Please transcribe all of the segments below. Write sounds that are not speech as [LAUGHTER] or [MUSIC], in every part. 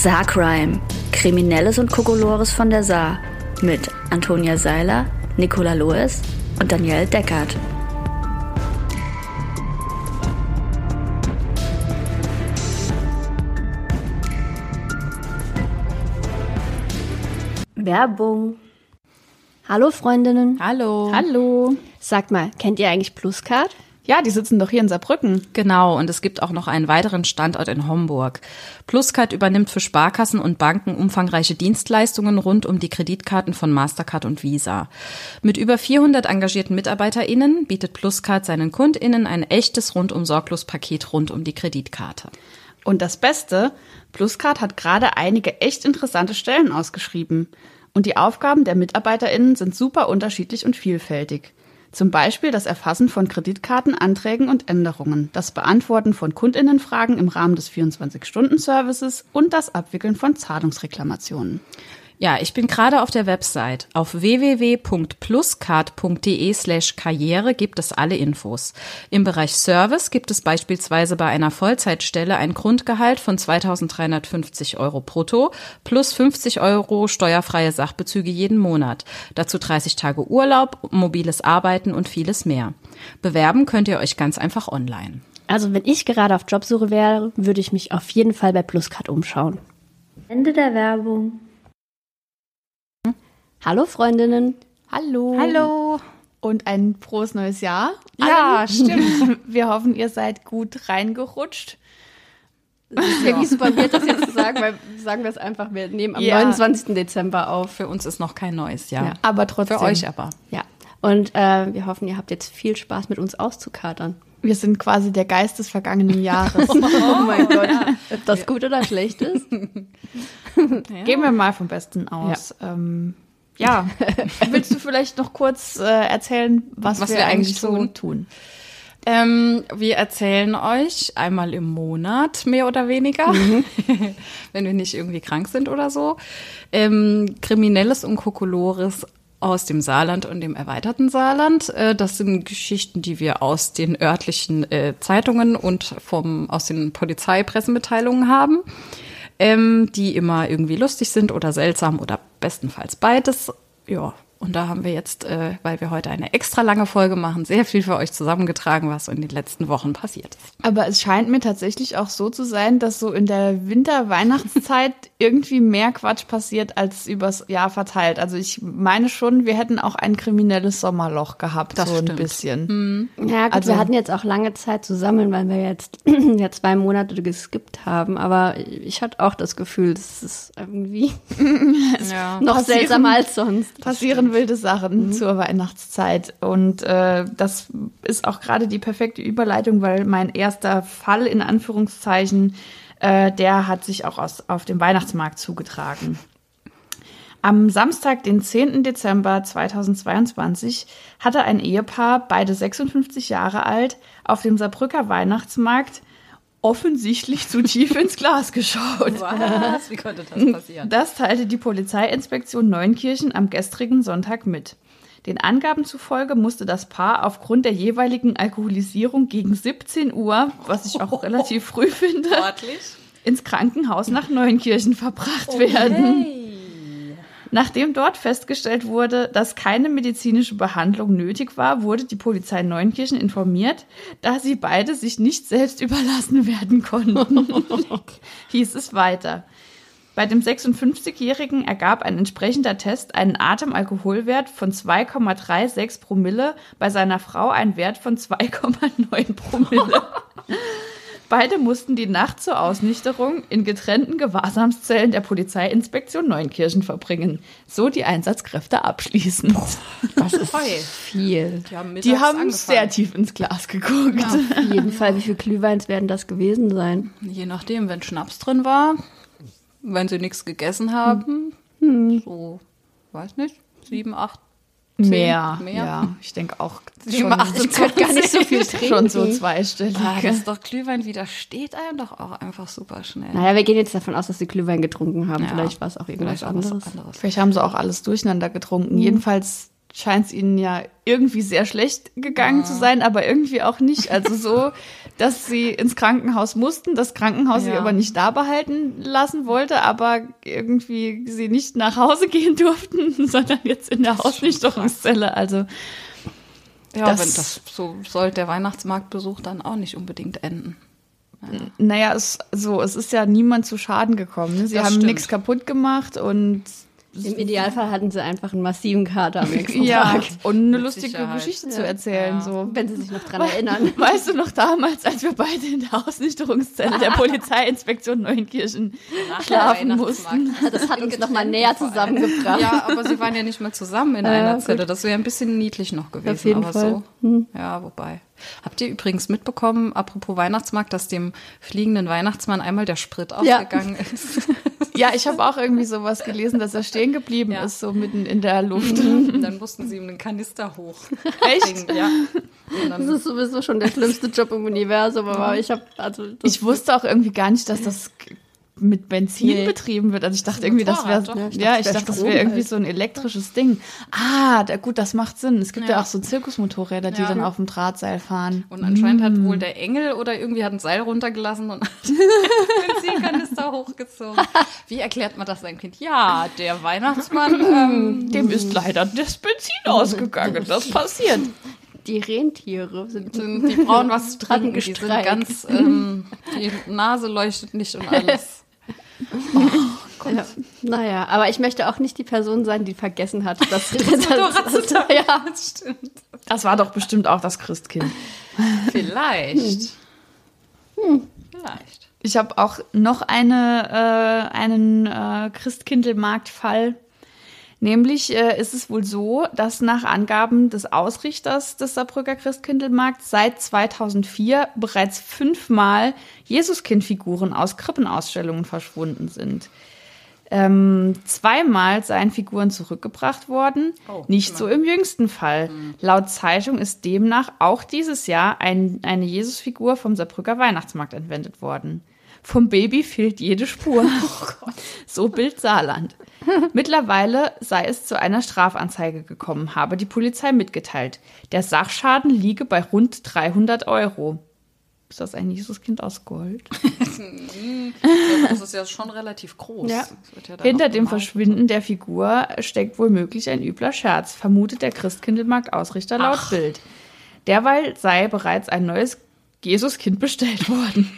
Saarcrime. Kriminelles und Kokolores von der Saar. Mit Antonia Seiler, Nicola Loes und Danielle Deckert. Werbung. Hallo Freundinnen. Hallo. Hallo. Sagt mal, kennt ihr eigentlich Pluscard? Ja, die sitzen doch hier in Saarbrücken. Genau, und es gibt auch noch einen weiteren Standort in Homburg. Pluscard übernimmt für Sparkassen und Banken umfangreiche Dienstleistungen rund um die Kreditkarten von Mastercard und Visa. Mit über 400 engagierten MitarbeiterInnen bietet Pluscard seinen KundInnen ein echtes rundum sorglos Paket rund um die Kreditkarte. Und das Beste, Pluscard hat gerade einige echt interessante Stellen ausgeschrieben. Und die Aufgaben der MitarbeiterInnen sind super unterschiedlich und vielfältig. Zum Beispiel das Erfassen von Kreditkartenanträgen und Änderungen, das Beantworten von Kundinnenfragen im Rahmen des 24-Stunden-Services und das Abwickeln von Zahlungsreklamationen. Ja, ich bin gerade auf der Website. Auf www.pluscard.de slash Karriere gibt es alle Infos. Im Bereich Service gibt es beispielsweise bei einer Vollzeitstelle ein Grundgehalt von 2350 Euro brutto plus 50 Euro steuerfreie Sachbezüge jeden Monat. Dazu 30 Tage Urlaub, mobiles Arbeiten und vieles mehr. Bewerben könnt ihr euch ganz einfach online. Also wenn ich gerade auf Jobsuche wäre, würde ich mich auf jeden Fall bei Pluscard umschauen. Ende der Werbung. Hallo Freundinnen. Hallo. Hallo. Und ein frohes neues Jahr. Ja, stimmt. [LAUGHS] Wir hoffen, ihr seid gut reingerutscht. Irgendwie super weird, das jetzt zu sagen, weil sagen wir es einfach, wir nehmen am Ja. 29. Dezember auf. Für uns ist noch kein neues Jahr. Ja. Aber trotzdem. Für euch aber. Ja. Und äh, wir hoffen, ihr habt jetzt viel Spaß mit uns auszukatern. Wir sind quasi der Geist des vergangenen Jahres. [LAUGHS] Oh mein Gott. Ob das gut oder schlecht ist? [LAUGHS] Gehen wir mal vom Besten aus. Ja. Ähm, ja. [LAUGHS] Willst du vielleicht noch kurz äh, erzählen, was, Was wir, wir eigentlich so tun? tun? Ähm, wir erzählen euch einmal im Monat, mehr oder weniger, [LAUGHS] wenn wir nicht irgendwie krank sind oder so, ähm, Kriminelles und Kokolores aus dem Saarland und dem erweiterten Saarland. Äh, das sind Geschichten, die wir aus den örtlichen äh, Zeitungen und vom, aus den Polizeipressemitteilungen haben, ähm, die immer irgendwie lustig sind oder seltsam oder bestenfalls beides. Ja, und da haben wir jetzt, äh, weil wir heute eine extra lange Folge machen, sehr viel für euch zusammengetragen, was so in den letzten Wochen passiert ist. Aber es scheint mir tatsächlich auch so zu sein, dass so in der Winter-Weihnachtszeit [LAUGHS] irgendwie mehr Quatsch passiert als übers Jahr verteilt. Also ich meine schon, wir hätten auch ein kriminelles Sommerloch gehabt, Das so ein stimmt. bisschen. Ja, gut, Also- wir hatten jetzt auch lange Zeit zu sammeln, weil wir jetzt [CLEARS THROAT] ja zwei Monate geskippt haben. Aber ich hatte auch das Gefühl, das ist irgendwie [LAUGHS] Ja. noch Passieren- seltsamer als sonst. [LAUGHS] Passieren wilde Sachen zur Weihnachtszeit. Und äh, das ist auch gerade die perfekte Überleitung, weil mein erster Fall in Anführungszeichen, äh, der hat sich auch aus, auf dem Weihnachtsmarkt zugetragen. Am Samstag, den 10. Dezember 2022, hatte ein Ehepaar, beide 56 Jahre alt, auf dem Saarbrücker Weihnachtsmarkt offensichtlich zu tief ins Glas geschaut. [LAUGHS] Was? Wie konnte das passieren? Das teilte die Polizeiinspektion Neunkirchen am gestrigen Sonntag mit. Den Angaben zufolge musste das Paar aufgrund der jeweiligen Alkoholisierung gegen 17 Uhr, was ich auch relativ früh [LAUGHS] finde, Sportlich? ins Krankenhaus nach Neunkirchen verbracht werden. Nachdem dort festgestellt wurde, dass keine medizinische Behandlung nötig war, wurde die Polizei Neunkirchen informiert, da sie beide sich nicht selbst überlassen werden konnten. [LAUGHS] Hieß es weiter. Bei dem 56-Jährigen ergab ein entsprechender Test einen Atemalkoholwert von 2,36 Promille, bei seiner Frau einen Wert von 2,9 Promille. [LAUGHS] Beide mussten die Nacht zur Ausnüchterung in getrennten Gewahrsamszellen der Polizeiinspektion Neunkirchen verbringen. So die Einsatzkräfte abschließend. Das ist Voll. viel. Die haben, Die haben sehr tief ins Glas geguckt. Auf jeden Fall, wie viele Glühweins werden das gewesen sein? Je nachdem, wenn Schnaps drin war, wenn sie nichts gegessen haben, so, weiß nicht, sieben, acht, zehn, Mehr, mehr. ja. Ich denke auch [LAUGHS] Sieben, schon, acht, Ich könnte gar nicht so viel trinken. schon so zweistellig. Ah, das ist doch Glühwein widersteht einem doch auch einfach super schnell. Naja, wir gehen jetzt davon aus, dass sie Glühwein getrunken haben. Ja. Vielleicht war es auch irgendwas anderes. anderes. Vielleicht haben sie auch alles durcheinander getrunken. Jedenfalls scheint es ihnen ja irgendwie sehr schlecht gegangen zu sein, aber irgendwie auch nicht. Also so, [LAUGHS] dass sie ins Krankenhaus mussten, das Krankenhaus sie Ja. aber nicht da behalten lassen wollte, aber irgendwie sie nicht nach Hause [LAUGHS] gehen durften, sondern jetzt in der Hausnüchterungszelle. Also Ja, Das- wenn das so soll der Weihnachtsmarktbesuch dann auch nicht unbedingt enden. Naja, es, so, es ist ja niemand zu Schaden gekommen. Ne? Sie Das haben nichts kaputt gemacht und Im Idealfall hatten sie einfach einen massiven Kater am nächsten [LAUGHS] ja, Tag. und eine Mit lustige Sicherheit. Geschichte zu erzählen. Ja. So. Wenn sie sich noch dran [LAUGHS] erinnern. Weißt du noch damals, als wir beide in der Ausnüchterungszelle der [LAUGHS] Polizeiinspektion Neunkirchen Nach schlafen mussten? Das hat uns nochmal näher zusammengebracht. Ja, aber sie waren ja nicht mehr zusammen in Ja, einer gut. Zelle. Das wäre ein bisschen niedlich noch gewesen. Auf jeden aber Fall. Hm. so. Ja, wobei. Habt ihr übrigens mitbekommen, apropos Weihnachtsmarkt, dass dem fliegenden Weihnachtsmann einmal der Sprit Ja. ausgegangen ist? Ja, ich habe auch irgendwie sowas gelesen, dass er stehen geblieben Ja. ist, so mitten in der Luft. Und dann mussten sie ihm einen Kanister hoch. Echt? Ja. Das ist sowieso schon der schlimmste Job im Universum, aber ich habe also Ich wusste auch irgendwie gar nicht, dass das mit Benzin Nee. betrieben wird. Also ich dachte irgendwie, das wäre ja, Ich dachte, das wäre irgendwie halt. so ein elektrisches Ding. Ah, da, gut, das macht Sinn. Es gibt ja, Ja. auch so Zirkusmotorräder, die Ja. dann auf dem Drahtseil fahren. und anscheinend hat Mm. wohl der Engel oder irgendwie hat ein Seil runtergelassen und hat [LAUGHS] [LAUGHS] Benzinkanister hochgezogen. Wie erklärt man das seinem Kind? Ja, der Weihnachtsmann, [CLEARS THROAT] ähm, Dem ist leider das Benzin ausgegangen. Das passiert. die Rentiere sind sind, die brauchen was zu trinken. Die sind ganz, ähm, die Nase leuchtet nicht und [LAUGHS] alles. [LAUGHS] Ja. Naja, aber ich möchte auch nicht die Person sein, die vergessen hat, dass [LAUGHS] das, Motorrad zu tanken. ja. Das stimmt. Das war doch bestimmt auch das Christkind. [LAUGHS] Vielleicht. Vielleicht. Ich habe auch noch eine, äh, einen äh, Christkindlmarkt-Fall. Nämlich äh, ist es wohl so, dass nach Angaben des Ausrichters des Saarbrücker Christkindlmarkts seit 2004 bereits fünfmal Jesuskindfiguren aus Krippenausstellungen verschwunden sind. Ähm, zweimal seien Figuren zurückgebracht worden, Oh, nicht immer. so im jüngsten Fall. Laut Zeitung ist demnach auch dieses Jahr ein, eine Jesusfigur vom Saarbrücker Weihnachtsmarkt entwendet worden. Vom Baby fehlt jede Spur. [LAUGHS] So Bild Saarland. Mittlerweile sei es zu einer Strafanzeige gekommen, habe die Polizei mitgeteilt. Der Sachschaden liege bei rund 300 Euro. Ist das ein Jesuskind aus Gold? [LAUGHS] Das ist ja schon relativ groß. Ja. Ja Hinter dem. Verschwinden der Figur steckt womöglich ein übler Scherz, vermutet der Christkindlmarkt-Ausrichter laut Ach. Bild. Derweil sei bereits ein neues Jesuskind bestellt worden.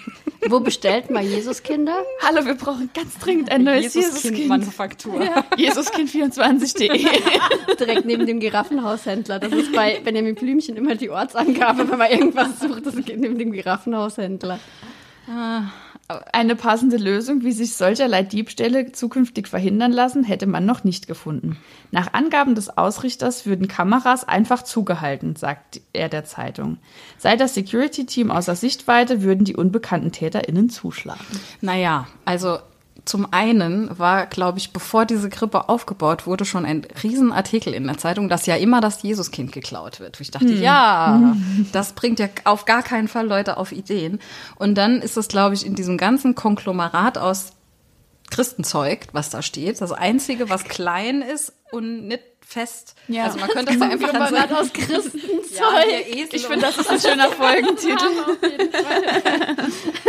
Wo bestellt man Jesuskinder? Hallo, wir brauchen ganz dringend ein neues Jesuskind. Jesuskind-Manufaktur. [LAUGHS] Jesuskind24.de. [LAUGHS] Direkt neben dem Giraffenhaushändler. Das ist bei Benjamin Blümchen immer die Ortsangabe, wenn man irgendwas sucht. Das geht neben dem Giraffenhaushändler. Eine passende Lösung, wie sich solcherlei Diebstähle zukünftig verhindern lassen, hätte man noch nicht gefunden. Nach Angaben des Ausrichters würden Kameras einfach zugehalten, sagt er der Zeitung. Sei das Security-Team außer Sichtweite, würden die unbekannten TäterInnen zuschlagen. Naja, also zum einen war, glaube ich, bevor diese Krippe aufgebaut wurde, schon ein Riesenartikel in der Zeitung, dass ja immer das Jesuskind geklaut wird. Ich dachte, ja, das bringt ja auf gar keinen Fall Leute auf Ideen. Und dann ist es, glaube ich, in diesem ganzen Konglomerat aus Christenzeug, was da steht, das Einzige, was klein ist und nicht fest. Ja. Also man könnte es [LAUGHS] ja einfach an Konglomerat sein- aus Christenzeug. ja, Ich finde, das ist ein schöner [LAUGHS] Folgentitel.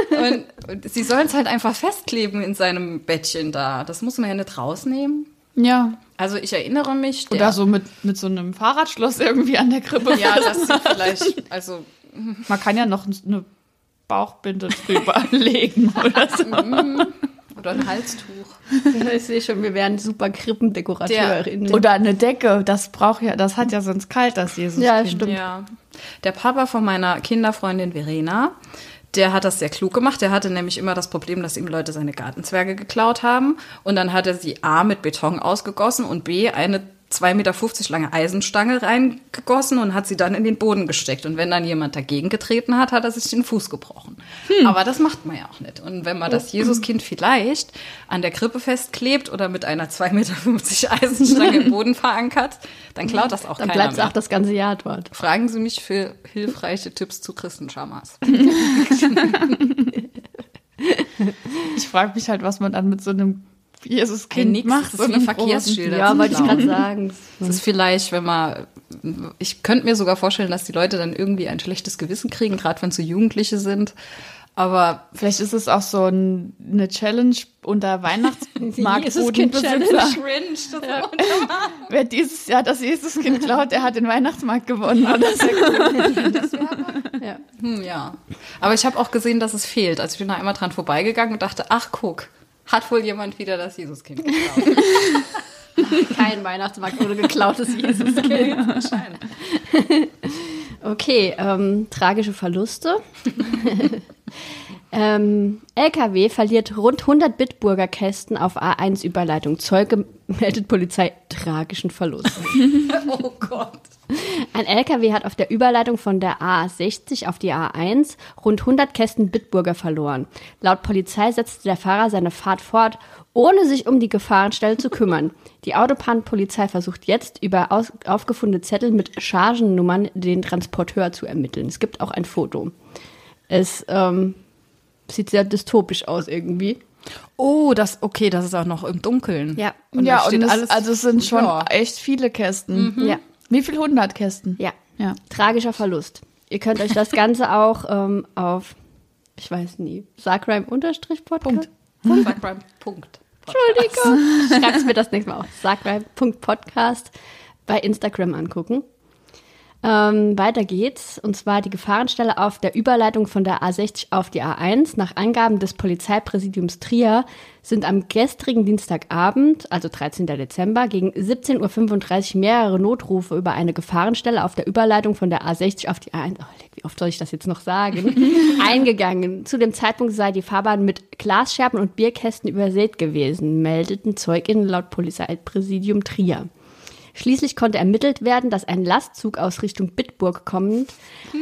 Und, und sie sollen es halt einfach festkleben in seinem Bettchen da. Das muss man ja nicht rausnehmen. Ja. Also ich erinnere mich. Der, Oder so mit, mit so einem Fahrradschloss irgendwie an der Krippe. Ja, das sieht vielleicht, also Man kann ja noch eine Bauchbinde drüber [LAUGHS] legen oder so. Oder ein Halstuch. [LAUGHS] Ich sehe schon, wir wären super Krippendekorateurinnen. Oder eine Decke, das braucht ja, das hat ja sonst kalt, das Jesus. Ja, stimmt. Ja. Der Papa von meiner Kinderfreundin Verena, der hat das sehr klug gemacht. Der hatte nämlich immer das Problem, dass ihm Leute seine Gartenzwerge geklaut haben. Und dann hat er sie A mit Beton ausgegossen und B eine 2,50 Meter lange Eisenstange reingegossen und hat sie dann in den Boden gesteckt. Und wenn dann jemand dagegen getreten hat, hat er sich den Fuß gebrochen. Aber das macht man ja auch nicht. Und wenn man das Jesuskind vielleicht an der Krippe festklebt oder mit einer 2,50 Meter Eisenstange im Boden verankert, dann klaut das auch Dann keiner bleibt es auch das ganze Jahr dort. Fragen Sie mich für hilfreiche Tipps zu Christenschamas. [LAUGHS] Ich frage mich halt, was man dann mit so einem Jesuskind nix, macht das so einen Verkehrsschilder. Ja, wollte ich gerade sagen. Das ist vielleicht, wenn man, ich könnte mir sogar vorstellen, dass die Leute dann irgendwie ein schlechtes Gewissen kriegen, gerade wenn es so Jugendliche sind. Aber Vielleicht ist es auch so ein, eine Challenge unter Weihnachtsmarktbodenbesitzer. [LAUGHS] cringe, das Wer dieses Jahr das Jesuskind klaut, der hat den Weihnachtsmarkt gewonnen. Oder so. [LAUGHS] Ja. Hm, ja. Aber ich habe auch gesehen, dass es fehlt. Also ich bin da einmal dran vorbeigegangen und dachte, ach guck, hat wohl jemand wieder das Jesuskind geklaut. [LAUGHS] Kein Weihnachtsmarkt wurde geklautes Jesuskind. Okay, ähm, tragische Verluste. [LAUGHS] ähm, LKW verliert rund 100 Bitburger Kästen auf A1-Überleitung. Zeuge [LAUGHS] meldet Polizei tragischen Verlust. [LAUGHS] oh Gott. Ein LKW hat auf der Überleitung von der A60 auf die A1 rund 100 Kästen Bitburger verloren. Laut Polizei setzte der Fahrer seine Fahrt fort, ohne sich um die Gefahrenstelle zu kümmern. Die Autobahnpolizei versucht jetzt über aufgefundene Zettel mit Chargennummern den Transporteur zu ermitteln. Es gibt auch ein Foto. Es ähm, sieht sehr dystopisch aus irgendwie. Oh, das, okay, das ist auch noch im Dunkeln. Ja. Und ja, und es, alles. also es sind schon Ja. echt viele Kästen. Ja. Wie viel hundert Kästen? Ja. Ja. Tragischer Verlust. Ihr könnt euch das Ganze auch ähm, auf, ich weiß nie, Sagrime-Podcast. Punkt. Punkt. Entschuldigung. Schreib's mir das nächste Mal auf. Sagrime.podcast bei Instagram angucken. Ähm, weiter geht's. Und zwar die Gefahrenstelle auf der Überleitung von der A60 auf die A1. Nach Angaben des Polizeipräsidiums Trier sind am gestrigen Dienstagabend, also 13. Dezember, gegen 17.35 Uhr mehrere Notrufe über eine Gefahrenstelle auf der Überleitung von der A60 auf die A1. Oh, wie oft soll ich das jetzt noch sagen? [LAUGHS] eingegangen. Zu dem Zeitpunkt sei die Fahrbahn mit Glasscherben und Bierkästen übersät gewesen, meldeten ZeugInnen laut Polizeipräsidium Trier. Schließlich konnte ermittelt werden, dass ein Lastzug aus Richtung Bitburg kommend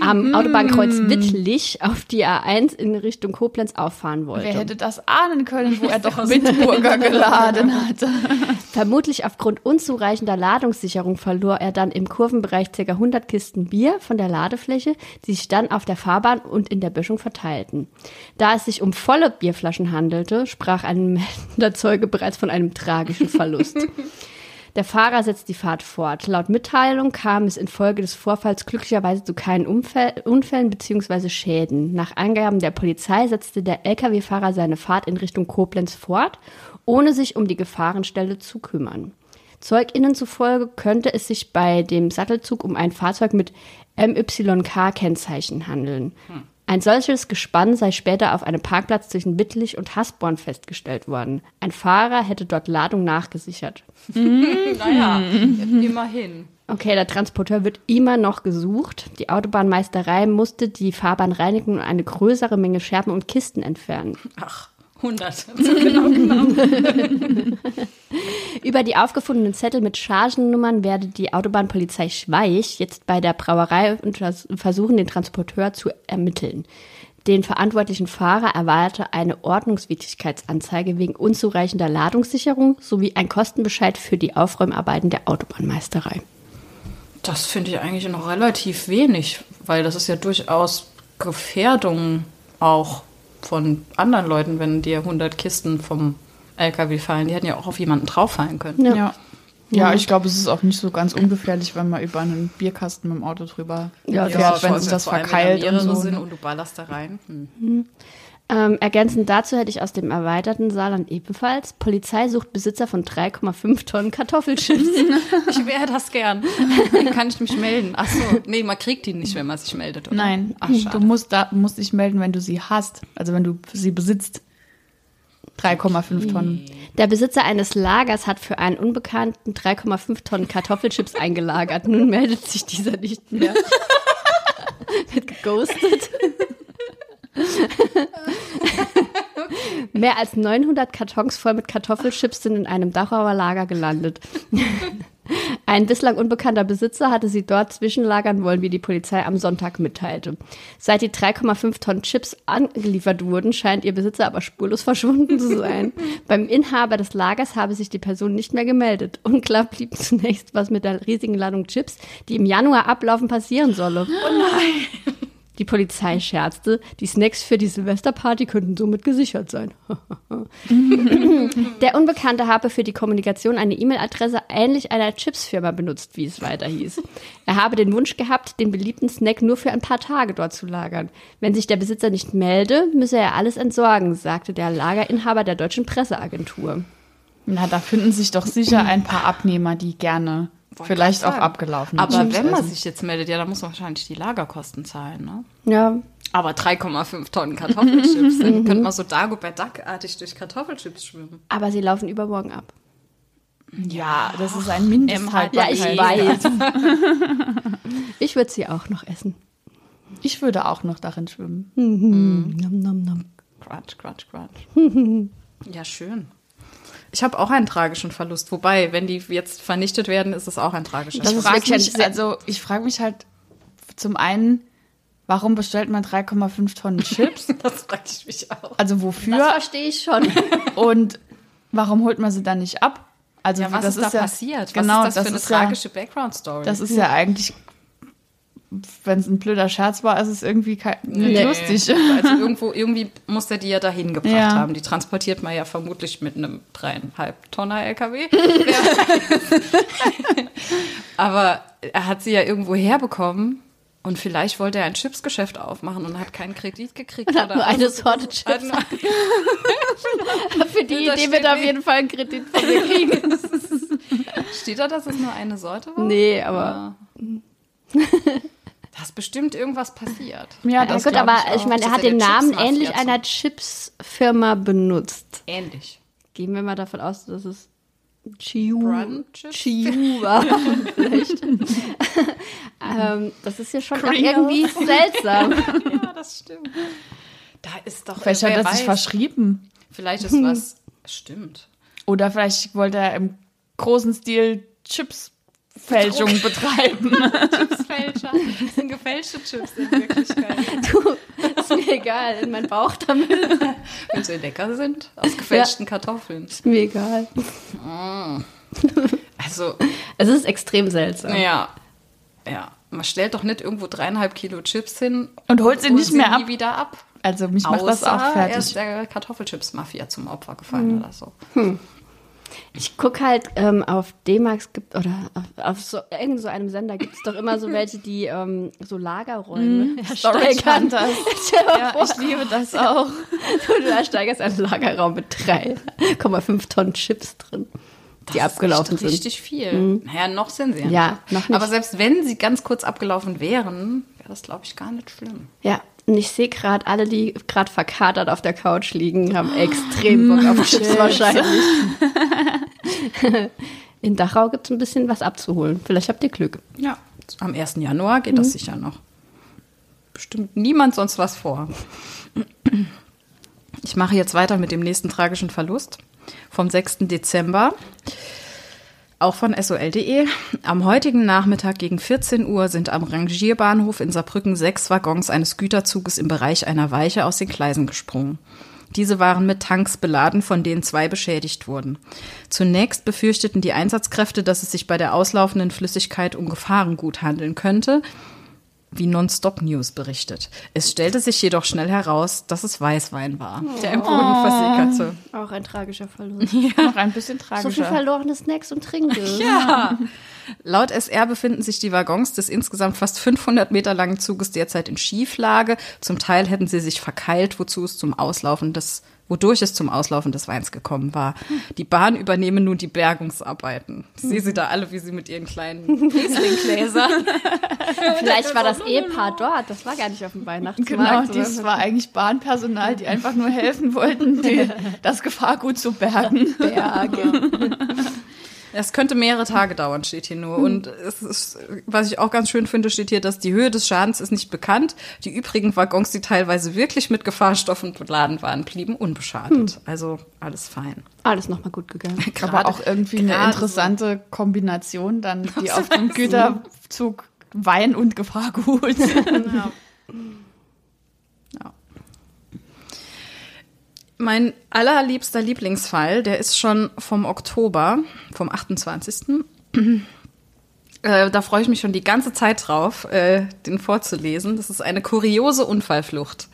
am Autobahnkreuz Wittlich auf die A1 in Richtung Koblenz auffahren wollte. Wer hätte das ahnen können, wo er doch [LAUGHS] Bitburger [LAUGHS] geladen hatte? Vermutlich aufgrund unzureichender Ladungssicherung verlor er dann im Kurvenbereich ca. 100 Kisten Bier von der Ladefläche, die sich dann auf der Fahrbahn und in der Böschung verteilten. Da es sich um volle Bierflaschen handelte, sprach ein meldender Zeuge bereits von einem tragischen Verlust. [LAUGHS] Der Fahrer setzt die Fahrt fort. Laut Mitteilung kam es infolge des Vorfalls glücklicherweise zu keinen Umfäll Unfällen bzw. Schäden. Nach Angaben der Polizei setzte der Lkw-Fahrer seine Fahrt in Richtung Koblenz fort, ohne sich um die Gefahrenstelle zu kümmern. ZeugInnen zufolge könnte es sich bei dem Sattelzug um ein Fahrzeug mit MYK-Kennzeichen handeln. Ein solches Gespann sei später auf einem Parkplatz zwischen Wittlich und Hasborn festgestellt worden. Ein Fahrer hätte dort Ladung nachgesichert. [LAUGHS] Naja, [LAUGHS] immerhin. Okay, der Transporteur wird immer noch gesucht. Die Autobahnmeisterei musste die Fahrbahn reinigen und eine größere Menge Scherben und Kisten entfernen. Ach, 100. So genau genommen. [LAUGHS] Über die aufgefundenen Zettel mit Chargennummern werde die Autobahnpolizei Schweich jetzt bei der Brauerei versuchen, den Transporteur zu ermitteln. Den verantwortlichen Fahrer erwarte eine Ordnungswidrigkeitsanzeige wegen unzureichender Ladungssicherung sowie ein Kostenbescheid für die Aufräumarbeiten der Autobahnmeisterei. Das finde ich eigentlich noch relativ wenig, weil das ist ja durchaus Gefährdung auch von anderen Leuten, wenn dir 100 Kisten vom LKW fallen. Die hätten ja auch auf jemanden drauffallen können. Ja. Ja. Ja, ich glaube, es ist auch nicht so ganz ungefährlich, wenn man über einen Bierkasten mit dem Auto drüber Ja, fährt, das- wenn sich das verkeilt und so. sind und du ballerst da rein. Hm. Ähm, ergänzend dazu hätte ich aus dem erweiterten Saarland ebenfalls, Polizei sucht Besitzer von 3,5 Tonnen Kartoffelchips. [LAUGHS] Ich wäre das gern. Kann ich mich melden? Ach so, nee, man kriegt die nicht, wenn man sich meldet, oder? Nein, Ach, du musst, da, musst dich melden, wenn du sie hast. Also wenn du sie besitzt. 3,5 Tonnen. Der Besitzer eines Lagers hat für einen Unbekannten 3,5 Tonnen Kartoffelchips eingelagert. Nun meldet sich dieser nicht mehr. [LAUGHS] Wird geghostet. [LAUGHS] Mehr als 900 Kartons voll mit Kartoffelchips sind in einem Dachauer Lager gelandet. [LAUGHS] Ein bislang unbekannter Besitzer hatte sie dort zwischenlagern wollen, wie die Polizei am Sonntag mitteilte. Seit die 3,5 Tonnen Chips angeliefert wurden, scheint ihr Besitzer aber spurlos verschwunden zu sein. [LAUGHS] Beim Inhaber des Lagers habe sich die Person nicht mehr gemeldet. Unklar blieb zunächst, was mit der riesigen Ladung Chips, die im Januar ablaufen, passieren solle. Oh nein! Die Polizei scherzte, die Snacks für die Silvesterparty könnten somit gesichert sein. Der Unbekannte habe für die Kommunikation eine E-Mail-Adresse ähnlich einer Chipsfirma benutzt, wie es weiter hieß. Er habe den Wunsch gehabt, den beliebten Snack nur für ein paar Tage dort zu lagern. Wenn sich der Besitzer nicht melde, müsse er alles entsorgen, sagte der Lagerinhaber der deutschen Presseagentur. Na, da finden sich doch sicher ein paar Abnehmer, die gerne Vielleicht auch abgelaufen Aber wenn man essen. sich jetzt meldet, ja, dann muss man wahrscheinlich die Lagerkosten zahlen, ne? Ja, Aber 3,5 Tonnen Kartoffelchips, dann [LAUGHS] könnte man so Dagobert Duck-artig durch Kartoffelchips schwimmen. aber sie laufen übermorgen ab. Ja, das ist ein Mindesthaltbarkeit. Ja, ich weiß. [LAUGHS] Ich würde sie auch noch essen. Ich würde auch noch darin schwimmen. Nom, nom, nom. Crunch, crunch, crunch. [LAUGHS] ja, schön. Ich habe auch einen tragischen Verlust. Wobei, wenn die jetzt vernichtet werden, ist es auch ein tragischer Das Ich ist Verlust. frage wirklich mich, ein sehr- also ich frage mich halt zum einen, warum bestellt man 3,5 Tonnen Chips? [LAUGHS] Das frage ich mich auch. Also Das wofür? verstehe ich schon. [LAUGHS] Und warum holt man sie dann nicht ab? Also Ja, was das ist da ja, passiert? Genau, was ist das, für eine ist ja, tragische Background-Story? Das ist ja eigentlich, wenn es ein blöder Scherz war, ist es irgendwie nicht lustig. Also [LAUGHS] irgendwo, irgendwie muss der die ja dahin gebracht Ja. haben. Die transportiert man ja vermutlich mit einem dreieinhalb Tonner LKW. [LAUGHS] [LAUGHS] Aber er hat sie ja irgendwo herbekommen und vielleicht wollte er ein Chipsgeschäft aufmachen und hat keinen Kredit gekriegt. Und hat nur eine. Sorte Chips. Für die Idee wird auf jeden Fall einen Kredit von mir kriegen. Steht da, dass es nur eine Sorte war? Nee, aber. Da ist bestimmt irgendwas passiert. Ja, Ja, das gut, glaub aber ich ich, meine, er hat ja den Namen ähnlich einer Chipsfirma benutzt. Ähnlich. Gehen wir mal davon aus, dass es Chiu, Chips? Chiu war. Vielleicht. [LAUGHS] ähm, das ist ja schon irgendwie seltsam. [LAUGHS] Ja, das stimmt. Da ist doch. Vielleicht hat er sich weiß. verschrieben. Vielleicht ist was. [LAUGHS] Stimmt. Oder vielleicht wollte er im großen Stil Chipsfälschung betreiben. [LAUGHS] Chipsfälscher. Das sind gefälschte Chips in Wirklichkeit. Du, ist mir egal, in meinen Bauch damit. Wenn sie lecker sind. Aus gefälschten Kartoffeln. Ist mir egal. Also, Es ist extrem seltsam. ja. Ja. Man stellt doch nicht irgendwo dreieinhalb Kilo Chips hin Und holt sie nicht mehr nie ab. wieder ab. Also mich macht das auch Außer Er ist fertig. der Kartoffelchips-Mafia zum Opfer gefallen oder so. Ich gucke halt ähm, auf D-Max gibt oder auf, auf so, irgend so einem Sender gibt es doch immer so [LAUGHS] welche, die ähm, so Lagerräume. Hunters. [LAUGHS] Stell dir mal Ja, vor, ich liebe das auch. [LAUGHS] du ersteigerst einen Lagerraum mit 3,5 Tonnen Chips drin, die Das abgelaufen ist sind. richtig viel. Naja, noch sind sie Ja, noch nicht. Aber selbst wenn sie ganz kurz abgelaufen wären, wäre das, glaube ich, gar nicht schlimm. Ja, und ich sehe gerade, alle, die gerade verkatert auf der Couch liegen, haben extrem Bock auf [LAUGHS] Chips wahrscheinlich. [LAUGHS] In Dachau gibt es ein bisschen was abzuholen. Vielleicht habt ihr Glück. Ja. Am 1. Januar geht das sicher noch. Bestimmt niemand sonst was vor. Ich mache jetzt weiter mit dem nächsten tragischen Verlust vom 6. Dezember. Auch von sol.de. Am heutigen Nachmittag gegen 14 Uhr sind am Rangierbahnhof in Saarbrücken sechs Waggons eines Güterzuges im Bereich einer Weiche aus den Gleisen gesprungen. Diese waren mit Tanks beladen, von denen zwei beschädigt wurden. Zunächst befürchteten die Einsatzkräfte, dass es sich bei der auslaufenden Flüssigkeit um Gefahrengut handeln könnte, wie Nonstop News berichtet. Es stellte sich jedoch schnell heraus, dass es Weißwein war, der im Boden versickerte. Auch ein tragischer Verlust. [LAUGHS] Noch ein bisschen So viel tragischer. verlorene Snacks und Trinkgeld. [LAUGHS] Ja. Laut SR befinden sich die Waggons des insgesamt fast 500 Meter langen Zuges derzeit in Schieflage. Zum Teil hätten sie sich verkeilt, wozu es zum Auslaufen des, wodurch es zum Auslaufen des Weins gekommen war. Die Bahn übernehmen nun die Bergungsarbeiten. Ich sehe sie da alle, wie sie mit ihren kleinen [LAUGHS] Rieslinggläsern. Vielleicht war das Ehepaar dort. Das war gar nicht auf dem Weihnachtsmarkt. Genau, dies war eigentlich Bahnpersonal, die einfach nur helfen wollten, die, [LAUGHS] das Gefahrgut zu bergen. Berge. Es könnte mehrere Tage dauern, steht hier nur. Und es ist, was ich auch ganz schön finde, steht hier, dass die Höhe des Schadens ist nicht bekannt. Die übrigen Waggons, die teilweise wirklich mit Gefahrstoffen beladen waren, blieben unbeschadet. Also alles fein. Alles nochmal gut gegangen. [LAUGHS] Aber auch irgendwie eine gerade interessante Kombination, dann [LAUGHS] die auf dem Güterzug Wein und Gefahrgut. Ja. [LAUGHS] Mein allerliebster Lieblingsfall, der ist schon vom Oktober, vom 28. Äh, da freue ich mich schon die ganze Zeit drauf, äh, den vorzulesen. Das ist eine kuriose Unfallflucht.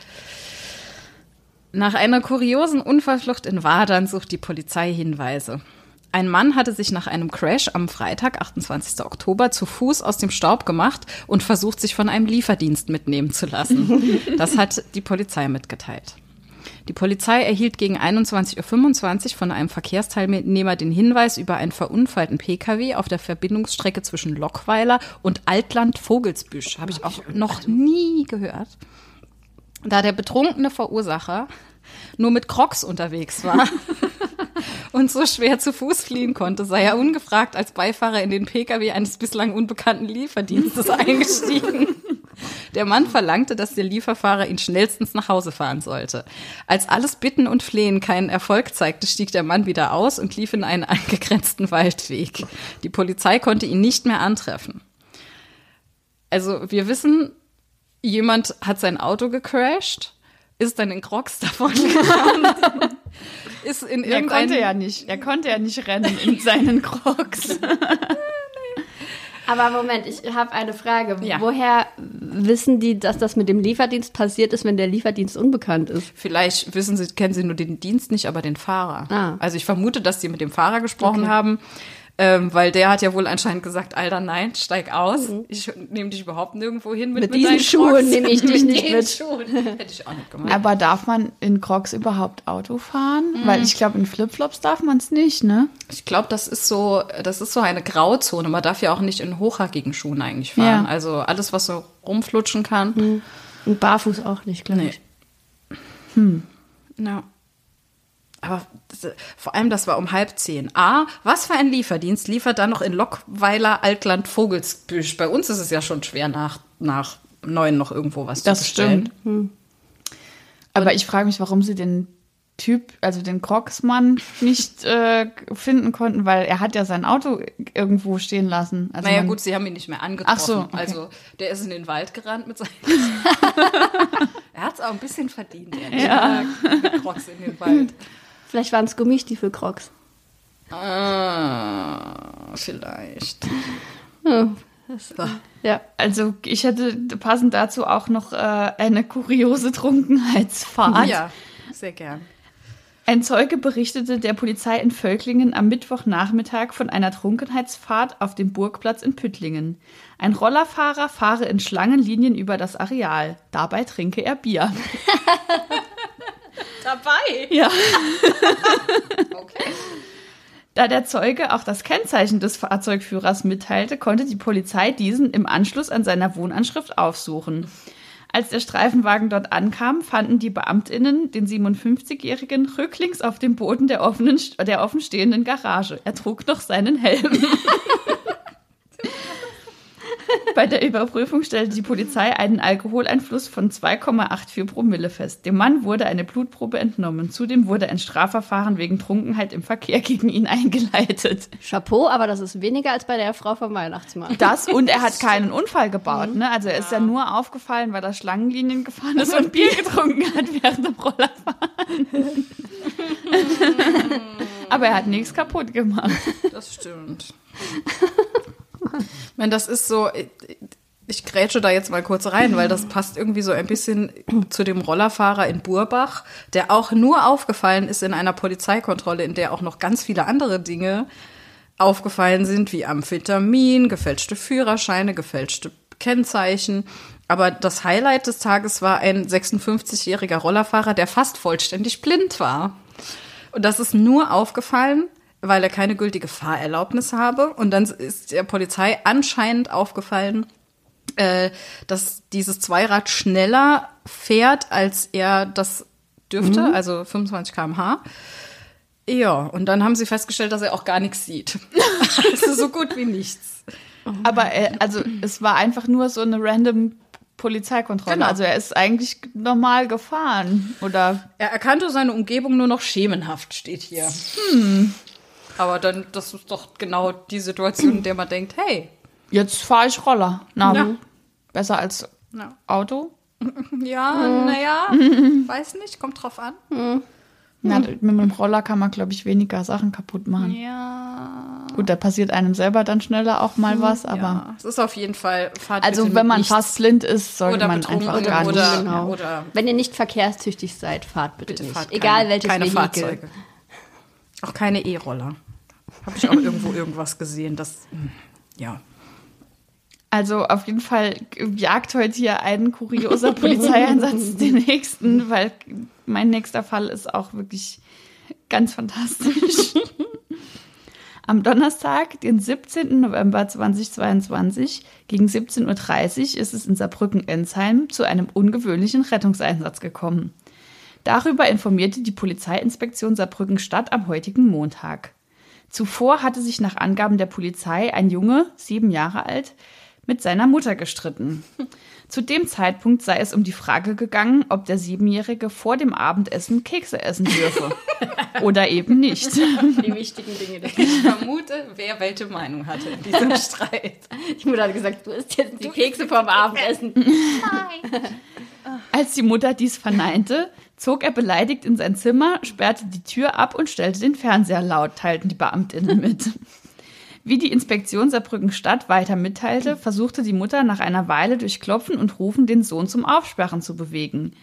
Nach einer kuriosen Unfallflucht in Wadern sucht die Polizei Hinweise. Ein Mann hatte sich nach einem Crash am Freitag, 28. Oktober, zu Fuß aus dem Staub gemacht und versucht, sich von einem Lieferdienst mitnehmen zu lassen. Das hat die Polizei mitgeteilt. Die Polizei erhielt gegen 21.25 Uhr von einem Verkehrsteilnehmer den Hinweis über einen verunfallten Pkw auf der Verbindungsstrecke zwischen Lockweiler und Altland-Vogelsbüsch. Habe ich auch noch nie gehört. Da der betrunkene Verursacher nur mit Crocs unterwegs war [LAUGHS] und so schwer zu Fuß fliehen konnte, sei er ungefragt als Beifahrer in den Pkw eines bislang unbekannten Lieferdienstes [LAUGHS] eingestiegen. Der Mann verlangte, dass der Lieferfahrer ihn schnellstens nach Hause fahren sollte. Als alles Bitten und Flehen keinen Erfolg zeigte, stieg der Mann wieder aus und lief in einen angegrenzten Waldweg. Die Polizei konnte ihn nicht mehr antreffen. Also wir wissen, jemand hat sein Auto gecrashed, ist dann in Crocs davon [LAUGHS] gefahren, [LAUGHS] ist in Er irgendein... konnte ja nicht, er konnte ja nicht rennen in seinen Crocs. [LAUGHS] Aber Moment, ich habe eine Frage. Ja. Woher wissen die, dass das mit dem Lieferdienst passiert ist, wenn der Lieferdienst unbekannt ist? Vielleicht wissen Sie, kennen Sie nur den Dienst nicht, aber den Fahrer. Ah. Also ich vermute, dass Sie mit dem Fahrer gesprochen Okay. haben, ähm, weil der hat ja wohl anscheinend gesagt, Alter, nein, steig aus. Ich nehme dich überhaupt nirgendwo hin mit, Mhm. Mit diesen Schuhen nehme ich [LAUGHS] dich nicht mit. Schuhen. Hätte ich auch nicht gemacht. Aber darf man in Crocs überhaupt Auto fahren? Weil ich glaube, in Flipflops darf man es nicht, ne? Ich glaube, das ist so, das ist so eine Grauzone. Man darf ja auch nicht in hochhackigen Schuhen eigentlich fahren. Ja. Also alles, was so rumflutschen kann. Mhm. Und barfuß auch nicht, glaube Nee. ich. Ja. Aber vor allem, das war um halb zehn. A, was für ein Lieferdienst liefert dann noch in Lockweiler, Altland, Vogelsbüsch? Bei uns ist es ja schon schwer, nach, nach neun noch irgendwo was Das zu bestellen. stimmt. Aber ich frage mich, warum sie den Typ, also den Crocs-Mann, nicht äh, finden konnten, weil er hat ja sein Auto irgendwo stehen lassen. Also Naja, gut, sie haben ihn nicht mehr angetroffen. Ach so, okay. Also, der ist in den Wald gerannt mit seinen. [LAUGHS] er hat es auch ein bisschen verdient, ehrlich Ja. gesagt. Mit Crocs in den Wald. Vielleicht waren es Gummistiefel Crocs. Ah, vielleicht. Ja. Also ich hätte passend dazu auch noch äh, eine kuriose Trunkenheitsfahrt. Ja, sehr gern. Ein Zeuge berichtete der Polizei in Völklingen am Mittwochnachmittag von einer Trunkenheitsfahrt auf dem Burgplatz in Püttlingen. Ein Rollerfahrer fahre in Schlangenlinien über das Areal. Dabei trinke er Bier. [LAUGHS] Dabei? Ja. [LAUGHS] Okay. Da der Zeuge auch das Kennzeichen des Fahrzeugführers mitteilte, konnte die Polizei diesen im Anschluss an seiner Wohnanschrift aufsuchen. Als der Streifenwagen dort ankam, fanden die BeamtInnen den 57-Jährigen rücklings auf dem Boden der, offenen, der offenstehenden Garage. Er trug noch seinen Helm. [LAUGHS] Bei der Überprüfung stellte die Polizei einen Alkoholeinfluss von 2,84 Promille fest. Dem Mann wurde eine Blutprobe entnommen. Zudem wurde ein Strafverfahren wegen Trunkenheit im Verkehr gegen ihn eingeleitet. Chapeau, aber das ist weniger als bei der Frau vom Weihnachtsmarkt. Das und er hat keinen Unfall gebaut. Ne? Also er ist ja nur aufgefallen, weil er Schlangenlinien gefahren ist und Bier getrunken hat während dem Rollerfahren. [LAUGHS] Aber er hat nichts kaputt gemacht. Das stimmt. Ich meine, das ist so, ich grätsche da jetzt mal kurz rein, weil das passt irgendwie so ein bisschen zu dem Rollerfahrer in Burbach, der auch nur aufgefallen ist in einer Polizeikontrolle, in der auch noch ganz viele andere Dinge aufgefallen sind, wie Amphetamin, gefälschte Führerscheine, gefälschte Kennzeichen. Aber das Highlight des Tages war ein 56-jähriger Rollerfahrer, der fast vollständig blind war. Und das ist nur aufgefallen, weil er keine gültige Fahrerlaubnis habe. Und dann ist der Polizei anscheinend aufgefallen, äh, dass dieses Zweirad schneller fährt, als er das dürfte, also 25 km/h. Ja, und dann haben sie festgestellt, dass er auch gar nichts sieht. [LAUGHS] also so gut wie nichts. Aber er, also es war einfach nur so eine random Polizeikontrolle. Genau. Also er ist eigentlich normal gefahren. Oder Er erkannte seine Umgebung nur noch schemenhaft, steht hier. Aber dann, das ist doch genau die Situation, in der man denkt, hey, jetzt fahre ich Roller. Na, Ja. besser als Ja. Auto. [LAUGHS] ja, naja, [LAUGHS] weiß nicht, kommt drauf an. Na, mit dem Roller kann man, glaube ich, weniger Sachen kaputt machen. Ja. Gut, da passiert einem selber dann schneller auch mal was, aber. ja. Es ist auf jeden Fall. Fahrt Also, wenn man fast blind ist, sollte oder man betrunken einfach gar nicht. oder, Genau. oder Wenn ihr nicht verkehrstüchtig seid, fahrt bitte, bitte nicht. fahrt Egal keine, welches keine Vehikel. Fahrzeuge. Auch keine E-Roller. Habe ich auch irgendwo irgendwas gesehen, das hm, ja. Also auf jeden Fall jagt heute hier ein kurioser Polizeieinsatz [LAUGHS] den nächsten, weil mein nächster Fall ist auch wirklich ganz fantastisch. [LAUGHS] Am Donnerstag, den 17. November 2022, gegen 17.30 Uhr ist es in Saarbrücken-Ensheim zu einem ungewöhnlichen Rettungseinsatz gekommen. Darüber informierte die Polizeiinspektion Saarbrücken-Stadt am heutigen Montag. Zuvor hatte sich nach Angaben der Polizei ein Junge, sieben Jahre alt, mit seiner Mutter gestritten. [LAUGHS] Zu dem Zeitpunkt sei es um die Frage gegangen, ob der Siebenjährige vor dem Abendessen Kekse essen dürfe. [LAUGHS] Oder eben nicht. [LAUGHS] Die wichtigen Dinge des Ich vermute, wer welche Meinung hatte in diesem Streit. Die Mutter hat gesagt, du isst jetzt die Kekse vorm Abendessen. Als die Mutter dies verneinte, zog er beleidigt in sein Zimmer, sperrte die Tür ab und stellte den Fernseher laut, teilten die Beamtinnen [LAUGHS] mit. Wie die Inspektion Saarbrücken Stadt weiter mitteilte, versuchte die Mutter nach einer Weile durch Klopfen und Rufen den Sohn zum Aufsperren zu bewegen.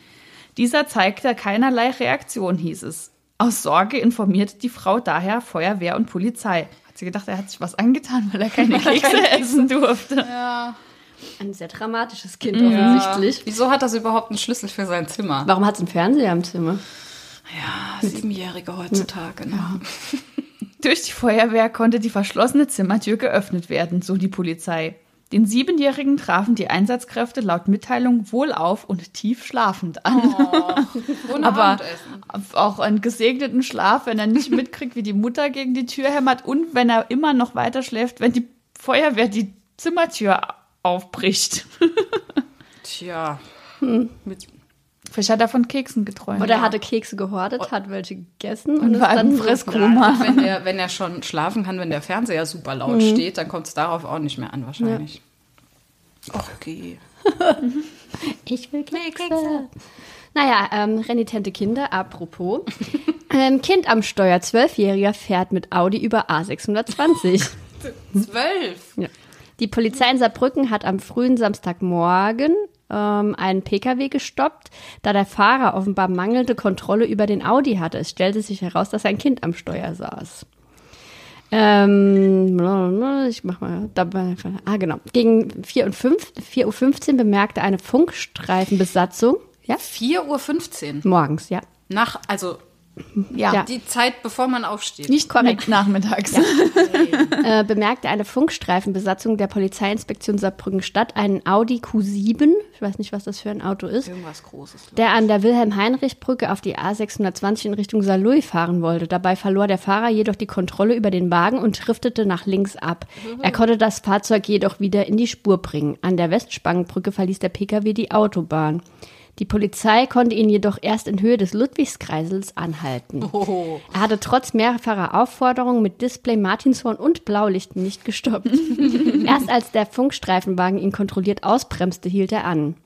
Dieser zeigte keinerlei Reaktion, hieß es. Aus Sorge informierte die Frau daher Feuerwehr und Polizei. Hat sie gedacht, er hat sich was angetan, weil er keine [LAUGHS] Kekse essen durfte. Ein sehr dramatisches Kind offensichtlich. Wieso hat das überhaupt einen Schlüssel für sein Zimmer? Warum hat es einen Fernseher im Zimmer? Ja, Siebenjährige heutzutage. Ne? [LAUGHS] Durch die Feuerwehr konnte die verschlossene Zimmertür geöffnet werden, so die Polizei. Den Siebenjährigen trafen die Einsatzkräfte laut Mitteilung wohlauf und tief schlafend an. [LAUGHS] Ohne Aber Abendessen. auch einen gesegneten Schlaf, wenn er nicht [LAUGHS] mitkriegt, wie die Mutter gegen die Tür hämmert und wenn er immer noch weiter schläft, wenn die Feuerwehr die Zimmertür aufbricht. Tja. Mit, Vielleicht hat er von Keksen geträumt. Oder er hatte Kekse gehortet, hat welche gegessen und, und ist war dann Fresskoma. wenn, der, wenn er schon schlafen kann, wenn der Fernseher super laut steht, dann kommt es darauf auch nicht mehr an wahrscheinlich. Okay. [LAUGHS] Ich will Kekse. Naja, ähm, renitente Kinder, apropos. [LAUGHS] ähm, kind am Steuer, Zwölfjähriger, fährt mit Audi über A620. [LAUGHS] Zwölf. Ja. Die Polizei in Saarbrücken hat am frühen Samstagmorgen ähm, einen Pkw gestoppt, da der Fahrer offenbar mangelnde Kontrolle über den Audi hatte. Es stellte sich heraus, dass ein Kind am Steuer saß. Ähm, ich mach mal. Ah, genau. Gegen 4 und 5, 4.15 Uhr bemerkte eine Funkstreifenbesatzung, ja, 4.15 Uhr. morgens, ja, Nach, also ja, Ja. die Zeit, bevor man aufsteht. nicht korrekt nachmittags. [LAUGHS] äh, bemerkte eine Funkstreifenbesatzung der Polizeiinspektion Saarbrücken-Stadt einen Audi Q7, ich weiß nicht, was das für ein Auto ist, Irgendwas Großes. der an der Wilhelm-Heinrich-Brücke auf die A620 in Richtung Saarlouis fahren wollte. Dabei verlor der Fahrer jedoch die Kontrolle über den Wagen und driftete nach links ab. Er konnte das Fahrzeug jedoch wieder in die Spur bringen. An der Westspangenbrücke verließ der Pkw die Autobahn. Die Polizei konnte ihn jedoch erst in Höhe des Ludwigskreisels anhalten. Oh. Er hatte trotz mehrfacher Aufforderungen mit Display, Martinshorn und Blaulicht nicht gestoppt. [LAUGHS] Erst als der Funkstreifenwagen ihn kontrolliert ausbremste, hielt er an.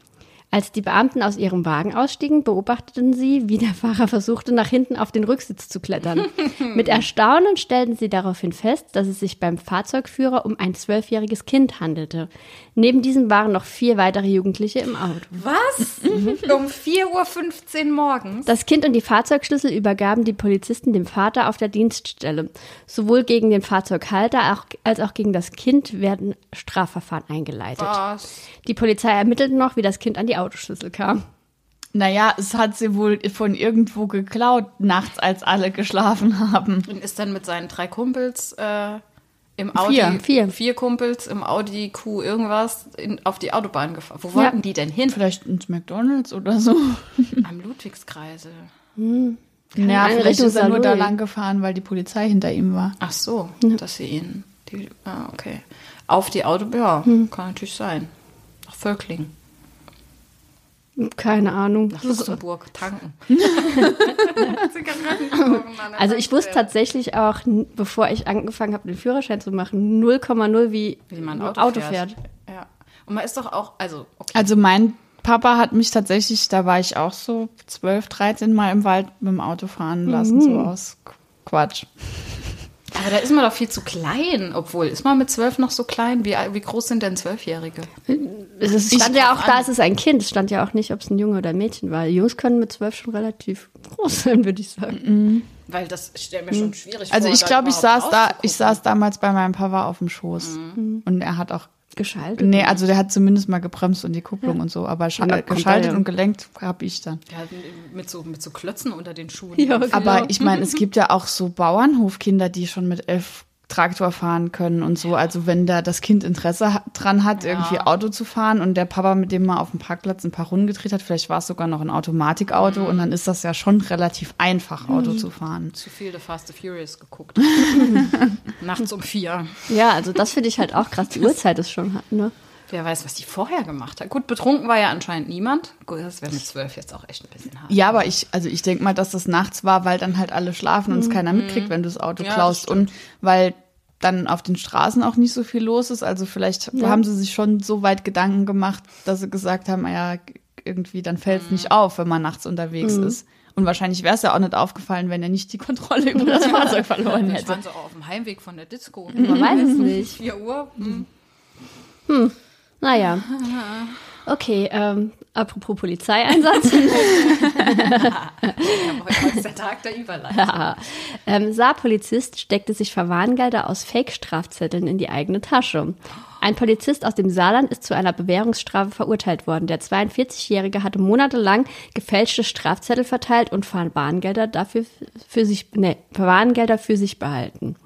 Als die Beamten aus ihrem Wagen ausstiegen, beobachteten sie, wie der Fahrer versuchte, nach hinten auf den Rücksitz zu klettern. [LAUGHS] Mit Erstaunen stellten sie daraufhin fest, dass es sich beim Fahrzeugführer um ein zwölfjähriges Kind handelte. Neben diesem waren noch vier weitere Jugendliche im Auto. Was? um 4.15 Uhr morgens? Das Kind und die Fahrzeugschlüssel übergaben die Polizisten dem Vater auf der Dienststelle. Sowohl gegen den Fahrzeughalter als auch gegen das Kind werden Strafverfahren eingeleitet. Was? Die Polizei ermittelt noch, wie das Kind an die Autoschlüssel kam. Naja, es hat sie wohl von irgendwo geklaut, nachts, als alle geschlafen haben. Und ist dann mit seinen drei Kumpels äh, im Audi. Vier. Vier. Vier Kumpels im Audi Q irgendwas in, auf die Autobahn gefahren. Wo wollten die denn hin? Vielleicht ins McDonalds oder so. [LAUGHS] Am Ludwigskreisel. Ja, Ahnung, vielleicht ist er nur da lang gefahren, weil die Polizei hinter ihm war. Ach so, dass sie ihn. Die, ah, okay. Auf die Autobahn. Ja, kann natürlich sein. Nach Völkling. Keine Ahnung. Nach Luxemburg tanken. [LAUGHS] Also ich wusste tatsächlich auch, bevor ich angefangen habe, den Führerschein zu machen, 0,0 wie, wie man Auto, Auto fährt. fährt. Ja. Und man ist doch auch, also, okay. Also mein Papa hat mich tatsächlich, da war ich auch so 12, 13 Mal im Wald mit dem Auto fahren lassen, so aus Quatsch. Aber da ist man doch viel zu klein. Obwohl, ist man mit zwölf noch so klein? Wie, wie groß sind denn Zwölfjährige? Es ist- Ich stand ja auch da, an. es ist ein Kind. Es stand ja auch nicht, ob es ein Junge oder ein Mädchen war. Jungs können mit zwölf schon relativ groß sein, würde ich sagen. Weil das stellt mir schon schwierig Also vor. ich da glaube, ich saß da, ich saß damals bei meinem Papa auf dem Schoß. Und er hat auch, Geschaltet. nee, also der hat zumindest mal gebremst und die Kupplung und so, aber kommt geschaltet ja. und gelenkt habe ich dann. Ja, mit, so, mit so Klötzen unter den Schuhen. Ja, okay. Aber ich meine, es gibt ja auch so Bauernhofkinder, die schon mit elf Traktor fahren können und so. Also wenn da das Kind Interesse dran hat, irgendwie Auto zu fahren und der Papa mit dem mal auf dem Parkplatz ein paar Runden gedreht hat, vielleicht war es sogar noch ein Automatikauto und dann ist das ja schon relativ einfach, Auto zu fahren. Zu viel The Fast and Furious geguckt. [LAUGHS] Nachts um vier. Ja, also das finde ich halt auch krass. Die Uhrzeit ist schon, ne? Wer weiß, was die vorher gemacht hat. Gut, betrunken war ja anscheinend niemand. Gut, das wäre mit zwölf jetzt auch echt ein bisschen hart. Ja, aber ich, also ich denke mal, dass das nachts war, weil dann halt alle schlafen und es keiner mitkriegt, wenn du das Auto Ja, das klaust. Und weil dann auf den Straßen auch nicht so viel los ist. Also vielleicht haben sie sich schon so weit Gedanken gemacht, dass sie gesagt haben, ja, irgendwie, dann fällt es nicht auf, wenn man nachts unterwegs ist. Und wahrscheinlich wäre es ja auch nicht aufgefallen, wenn er nicht die Kontrolle über das [LAUGHS] Fahrzeug verloren hätte. waren sie auch auf dem Heimweg von der Disco. Man weiß es [LAUGHS] nicht. 4 Uhr. Hm. Naja. [LAUGHS] Okay, ähm, apropos Polizeieinsatz. [LAUGHS] Ja, heute ist der Tag der Überleitung. [LAUGHS] ähm, Saarpolizist steckte sich Verwarngelder aus Fake-Strafzetteln in die eigene Tasche. Ein Polizist aus dem Saarland ist zu einer Bewährungsstrafe verurteilt worden. Der 42-Jährige hatte monatelang gefälschte Strafzettel verteilt und Verwarngelder dafür für sich, nee, Verwarngelder für sich behalten.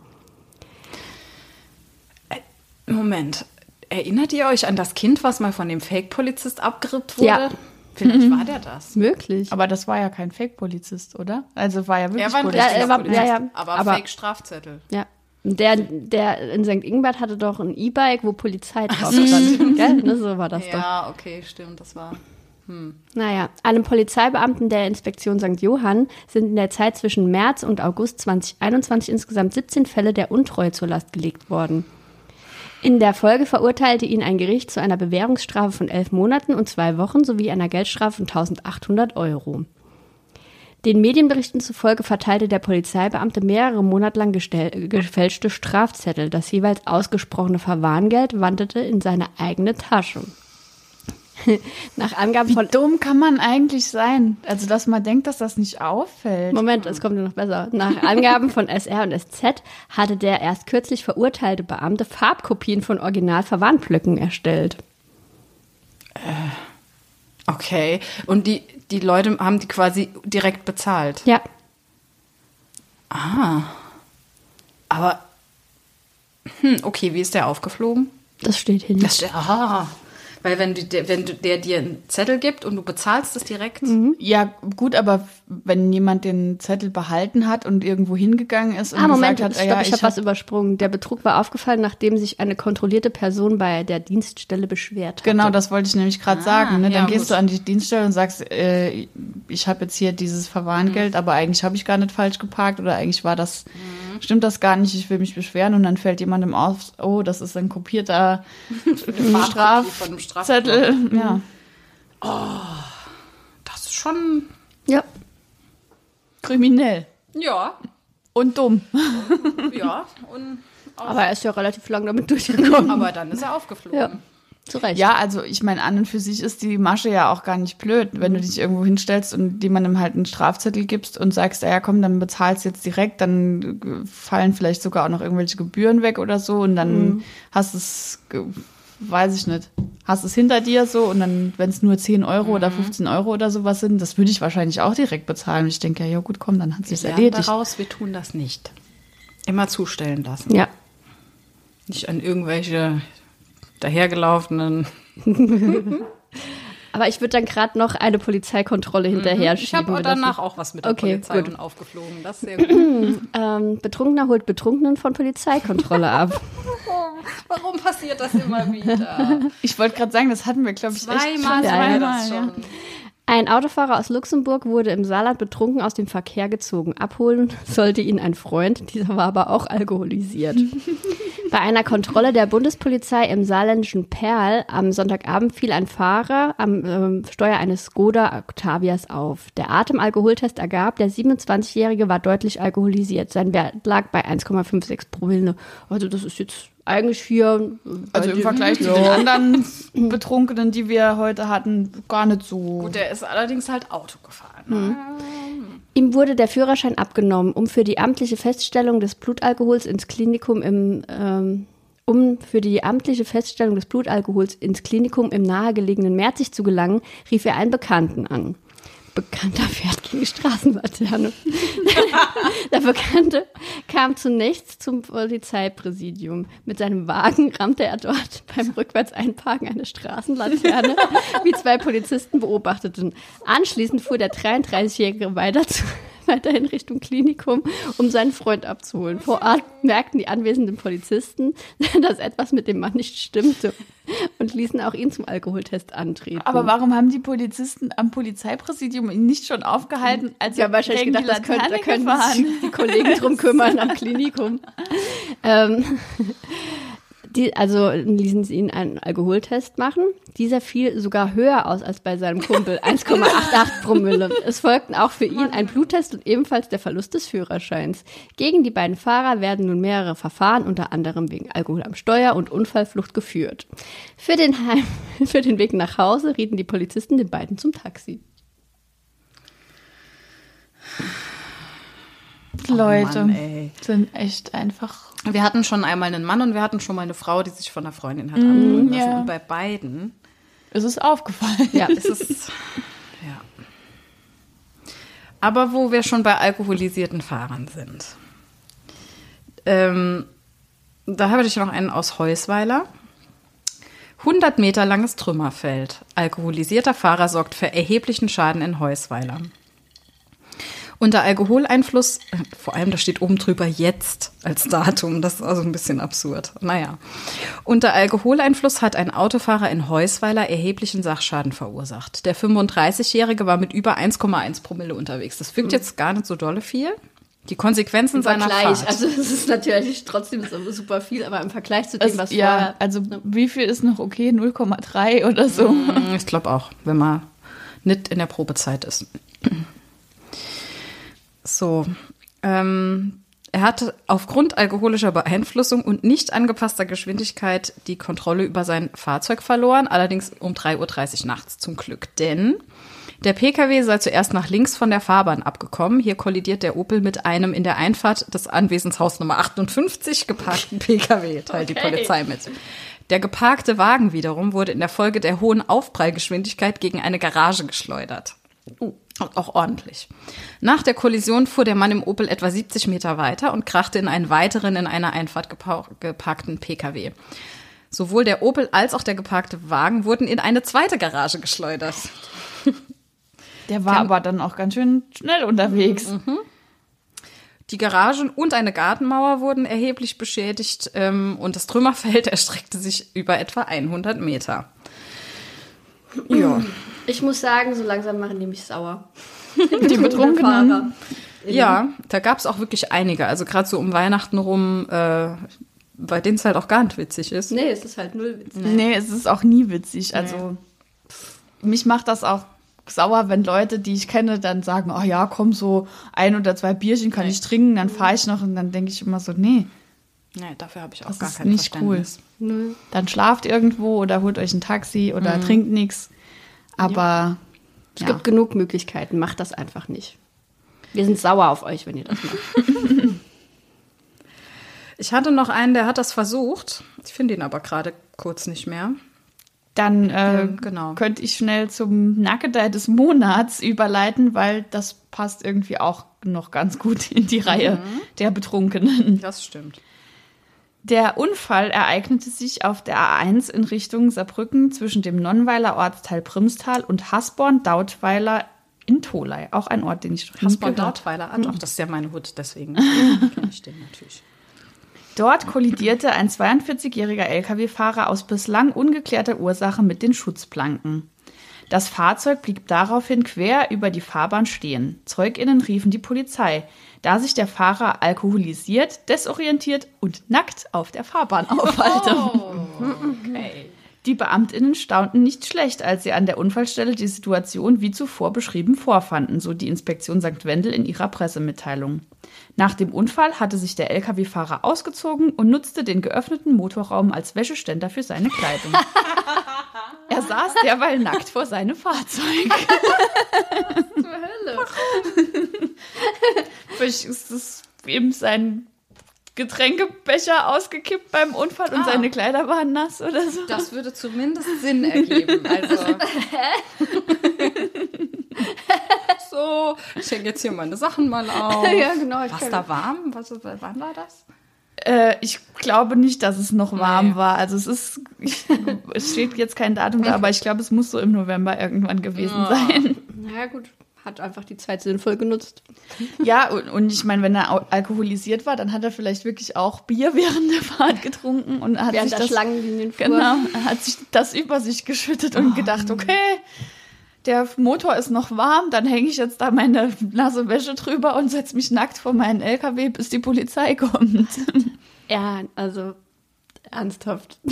Moment. Erinnert ihr euch an das Kind, was mal von dem Fake-Polizist abgerippt wurde? Ja. Vielleicht war der das. Möglich. Aber das war ja kein Fake-Polizist, oder? Also war ja wirklich Er war ein Polizist. Ja, er war- Polizist, ja, ja. aber, Aber- Fake-Strafzettel. Ja. Der, der in St. Ingbert hatte doch ein E-Bike, wo Polizei drauf stand. Gell? Ne, so war das doch. Ja, okay, stimmt, das war. Naja, einem Polizeibeamten der Inspektion St. Johann sind in der Zeit zwischen März und August 2021 insgesamt 17 Fälle der Untreue zur Last gelegt worden. In der Folge verurteilte ihn ein Gericht zu einer Bewährungsstrafe von elf Monaten und zwei Wochen sowie einer Geldstrafe von 1800 Euro. Den Medienberichten zufolge verteilte der Polizeibeamte mehrere Monate lang gefälschte Strafzettel. Das jeweils ausgesprochene Verwarngeld wanderte in seine eigene Tasche. [LAUGHS] Nach Angaben von Wie dumm kann man eigentlich sein? Also, dass man denkt, dass das nicht auffällt. Moment, es kommt ja noch besser. Nach Angaben von SR und SZ hatte der erst kürzlich verurteilte Beamte Farbkopien von Original-Verwarnblöcken erstellt. Okay. Und die, die Leute haben die quasi direkt bezahlt. Ja, Aber. Hm, okay, wie ist der aufgeflogen? das steht hier nicht. Das steht. Aha. Weil wenn, du, der, wenn du, der dir einen Zettel gibt und du bezahlst es direkt. Ja, gut, aber wenn jemand den Zettel behalten hat und irgendwo hingegangen ist und Ah, Moment, gesagt hat, stopp, ja, ich ich habe was hab, übersprungen. Der Betrug war aufgefallen, nachdem sich eine kontrollierte Person bei der Dienststelle beschwert hatte. Genau, das wollte ich nämlich gerade Ah, sagen. Ne? Dann ja, gehst gut. du an die Dienststelle und sagst, äh, ich habe jetzt hier dieses Verwarngeld, aber eigentlich habe ich gar nicht falsch geparkt oder eigentlich war das, stimmt das gar nicht, ich will mich beschweren und dann fällt jemandem auf, oh, das ist ein kopierter [LAUGHS] Farbkopie von einem Strafzettel. Ja. Das ist schon. Ja, Kriminell. Ja. Und dumm. Ja. Und, aber er ist ja relativ lang damit durchgekommen. aber dann ist er aufgeflogen. Ja, zu Recht. Ja, also ich meine, an und für sich ist die Masche ja auch gar nicht blöd, wenn du dich irgendwo hinstellst und jemandem halt einen Strafzettel gibst und sagst, ja komm, dann bezahlst jetzt direkt, dann äh, fallen vielleicht sogar auch noch irgendwelche Gebühren weg oder so und dann hast es, weiß ich nicht, hast es hinter dir so und dann, wenn es nur 10 Euro oder 15 Euro oder sowas sind, das würde ich wahrscheinlich auch direkt bezahlen. Und ich denke, ja, ja gut, komm, dann hat lernen erledigt. daraus, wir tun das nicht. Immer zustellen lassen. Ja. Nicht an irgendwelche dahergelaufenen. [LAUGHS] Aber ich würde dann gerade noch eine Polizeikontrolle hinterher Ich schieben. habe wenn das danach auch was mit der Okay, Polizei gut. und aufgeflogen. Das ist sehr gut. [CLEARS THROAT] Ähm, Betrunkener holt Betrunkenen von Polizeikontrolle [LAUGHS] ab. Warum passiert das immer wieder? Ich wollte gerade sagen, das hatten wir, glaube ich, echt Zweimal schon sagen wir zweimal, ja. Ein Autofahrer aus Luxemburg wurde im Saarland betrunken aus dem Verkehr gezogen. Abholen sollte ihn ein Freund, dieser war aber auch alkoholisiert. Bei einer Kontrolle der Bundespolizei im saarländischen Perl am Sonntagabend fiel ein Fahrer am ähm, Steuer eines Skoda Octavias auf. Der Atemalkoholtest ergab, der 27-Jährige war deutlich alkoholisiert. Sein Wert lag bei 1,56 Promille. Also das ist jetzt eigentlich hier. Also im Vergleich zu den anderen Betrunkenen, die wir heute hatten, gar nicht so. Gut, der ist allerdings halt Auto gefahren. Ne? Ihm wurde der Führerschein abgenommen, um für die amtliche Feststellung des Blutalkohols ins Klinikum im ähm, um für die amtliche Feststellung des Blutalkohols ins Klinikum im nahegelegenen Merzig zu gelangen, rief er einen Bekannten an. Bekannter fährt gegen Straßenlaterne. [LAUGHS] der Bekannte kam zunächst zum Polizeipräsidium. Mit seinem Wagen rammte er dort beim Rückwärtseinparken eine Straßenlaterne, wie zwei Polizisten beobachteten. Anschließend fuhr der 33-Jährige weiter zu, weiter in Richtung Klinikum, um seinen Freund abzuholen. Vor Ort merkten die anwesenden Polizisten, [LAUGHS] dass etwas mit dem Mann nicht stimmte und ließen auch ihn zum Alkoholtest antreten. Aber warum haben die Polizisten am Polizeipräsidium ihn nicht schon aufgehalten, als ja, wahrscheinlich gedacht, das könnte, da können sich die Kollegen drum kümmern am Klinikum. [LAUGHS] ähm, die, also ließen sie ihn einen Alkoholtest machen. Dieser fiel sogar höher aus als bei seinem Kumpel, [LAUGHS] 1,88 Promille. Es folgten auch für ihn ein Bluttest und ebenfalls der Verlust des Führerscheins. Gegen die beiden Fahrer werden nun mehrere Verfahren, unter anderem wegen Alkohol am Steuer und Unfallflucht geführt. Für den, Heim, [LAUGHS] für den Weg nach Hause rieten die Polizisten den beiden zum Taxi. Leute Mann, ey. sind echt einfach. Wir hatten schon einmal einen Mann und wir hatten schon mal eine Frau, die sich von einer Freundin hat abholen lassen. ja. Und bei beiden Es ist aufgefallen. Ja, ist es. ja. Aber wo wir schon bei alkoholisierten Fahrern sind. Ähm, da habe ich noch einen aus Heusweiler. 100 Meter langes Trümmerfeld. Alkoholisierter Fahrer sorgt für erheblichen Schaden in Heusweiler. Unter Alkoholeinfluss, äh, vor allem da steht oben drüber jetzt als Datum, das ist also ein bisschen absurd. Naja. Unter Alkoholeinfluss hat ein Autofahrer in Heusweiler erheblichen Sachschaden verursacht. Der 35-Jährige war mit über 1,1 Promille unterwegs. Das wirkt jetzt gar nicht so dolle viel. Die Konsequenzen Im seiner Vergleich, Fahrt. also es ist natürlich trotzdem super viel, aber im Vergleich zu dem, Es, was ja, vorher also wie viel ist noch okay? 0,3 oder so. Mm, Ich glaube auch, wenn man nicht in der Probezeit ist. So. Ähm, er hatte aufgrund alkoholischer Beeinflussung und nicht angepasster Geschwindigkeit die Kontrolle über sein Fahrzeug verloren, allerdings um 3.30 Uhr nachts zum Glück. Denn der Pkw sei zuerst nach links von der Fahrbahn abgekommen. Hier kollidiert der Opel mit einem in der Einfahrt des Anwesenshaus Nummer 58 geparkten Pkw, teilt die Polizei mit. Der geparkte Wagen wiederum wurde in der Folge der hohen Aufprallgeschwindigkeit gegen eine Garage geschleudert. Und Auch ordentlich. Nach der Kollision fuhr der Mann im Opel etwa 70 Meter weiter und krachte in einen weiteren in einer Einfahrt geparkten Pkw. Sowohl der Opel als auch der geparkte Wagen wurden in eine zweite Garage geschleudert. Der war aber dann auch ganz schön schnell unterwegs. Die Garagen und eine Gartenmauer wurden erheblich beschädigt ähm, und das Trümmerfeld [LAUGHS] erstreckte sich über etwa 100 Meter. Ja. Ich muss sagen, so langsam machen die mich sauer. [LAUGHS] Die Betrunkenen. Ja, da gab es auch wirklich einige. Also gerade so um Weihnachten rum, äh, bei denen es halt auch gar nicht witzig ist. Nee, es ist halt null witzig. Nee, es ist auch nie witzig. Also mich macht das auch sauer, wenn Leute, die ich kenne, dann sagen, oh ja, komm, so ein oder zwei Bierchen kann ich trinken, dann fahre ich noch und dann denke ich immer so, nee, Nee, dafür habe ich auch das gar ist kein nicht cool. Verständnis. Null. Dann schlaft irgendwo oder holt euch ein Taxi oder trinkt nichts. Aber Es ja. gibt genug Möglichkeiten, macht das einfach nicht. Wir sind sauer auf euch, wenn ihr das macht. [LAUGHS] Ich hatte noch einen, der hat das versucht. Ich finde ihn aber gerade kurz nicht mehr. dann äh, Ja, genau. könnte ich schnell zum Nackedei des Monats überleiten, weil das passt irgendwie auch noch ganz gut in die Reihe der Betrunkenen. Das stimmt. Der Unfall ereignete sich auf der A1 in Richtung Saarbrücken zwischen dem Nonnweiler Ortsteil Primstal und Hasborn-Dautweiler in Tolai. Auch ein Ort, den ich noch nie Hasborn gehört Dautweiler. Ah, doch, das ist ja meine Hut, deswegen [LAUGHS] kenne ich den natürlich. Dort kollidierte ein 42-jähriger Lkw-Fahrer aus bislang ungeklärter Ursache mit den Schutzplanken. Das Fahrzeug blieb daraufhin quer über die Fahrbahn stehen. ZeugInnen riefen die Polizei, da sich der Fahrer alkoholisiert, desorientiert und nackt auf der Fahrbahn aufhalte. [LAUGHS] Die BeamtInnen staunten nicht schlecht, als sie an der Unfallstelle die Situation wie zuvor beschrieben vorfanden, so die Inspektion St. Wendel in ihrer Pressemitteilung. Nach dem Unfall hatte sich der Lkw-Fahrer ausgezogen und nutzte den geöffneten Motorraum als Wäscheständer für seine Kleidung. [LAUGHS] er saß derweil nackt vor seinem Fahrzeug. Vielleicht ist das eben sein Getränkebecher ausgekippt beim Unfall und Ah. seine Kleider waren nass oder so. Das würde zumindest Sinn ergeben. Also. [LAUGHS] so, ich hänge jetzt hier meine Sachen mal auf. Ja, genau, Was da warm? Was, wann war das? Äh, ich glaube nicht, dass es noch warm Nee. war. Also es ist, ich, [LAUGHS] es steht jetzt kein Datum da, aber ich glaube, es muss so im November irgendwann gewesen sein. Na gut, hat einfach die Zeit sinnvoll genutzt. Ja, und, und ich meine, wenn er alkoholisiert war, dann hat er vielleicht wirklich auch Bier [LAUGHS] während der Fahrt getrunken und hat Während sich das, Schlangenlinien fuhr. genau, hat sich das über sich geschüttet und gedacht, okay, der Motor ist noch warm, dann hänge ich jetzt da meine nasse Wäsche drüber und setze mich nackt vor meinen LKW, bis die Polizei [LAUGHS] kommt. Ja, also ernsthaft. [LAUGHS]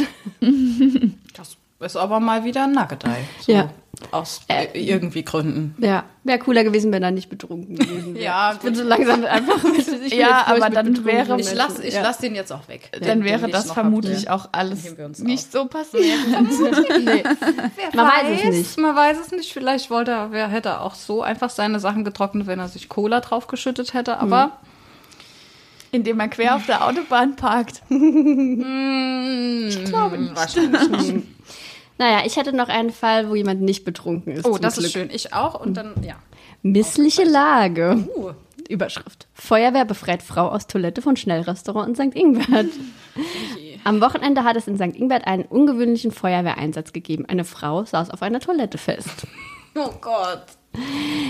Das ist aber mal wieder ein Nuggetei. So Ja. Aus äh, irgendwie Gründen. Ja, wäre cooler gewesen, wenn er nicht betrunken gewesen [LAUGHS] wäre. Ja, ich bin so langsam einfach. [LAUGHS] Ich Ja, aber dann wäre- Ich lasse ich ja. lass den jetzt auch weg. Den- Dann wäre das vermutlich auch alles nicht so passiert. [LAUGHS] nee. Man weiß es nicht. Man weiß es nicht. Vielleicht wollte er, wer hätte auch so einfach seine Sachen getrocknet, wenn er sich Cola draufgeschüttet hätte. Aber Indem er quer auf der Autobahn parkt. ich glaube nicht. Wahrscheinlich nicht. Naja, ich hätte noch einen Fall, wo jemand nicht betrunken ist. Oh, das Glück. ist schön. Ich auch. Und dann, ja. Missliche Lage. Uh. Überschrift. Feuerwehr befreit Frau aus Toilette von Schnellrestaurant in St. Ingbert. [LAUGHS] Am Wochenende hat es in St. Ingbert einen ungewöhnlichen Feuerwehreinsatz gegeben. Eine Frau saß auf einer Toilette fest. Oh Gott.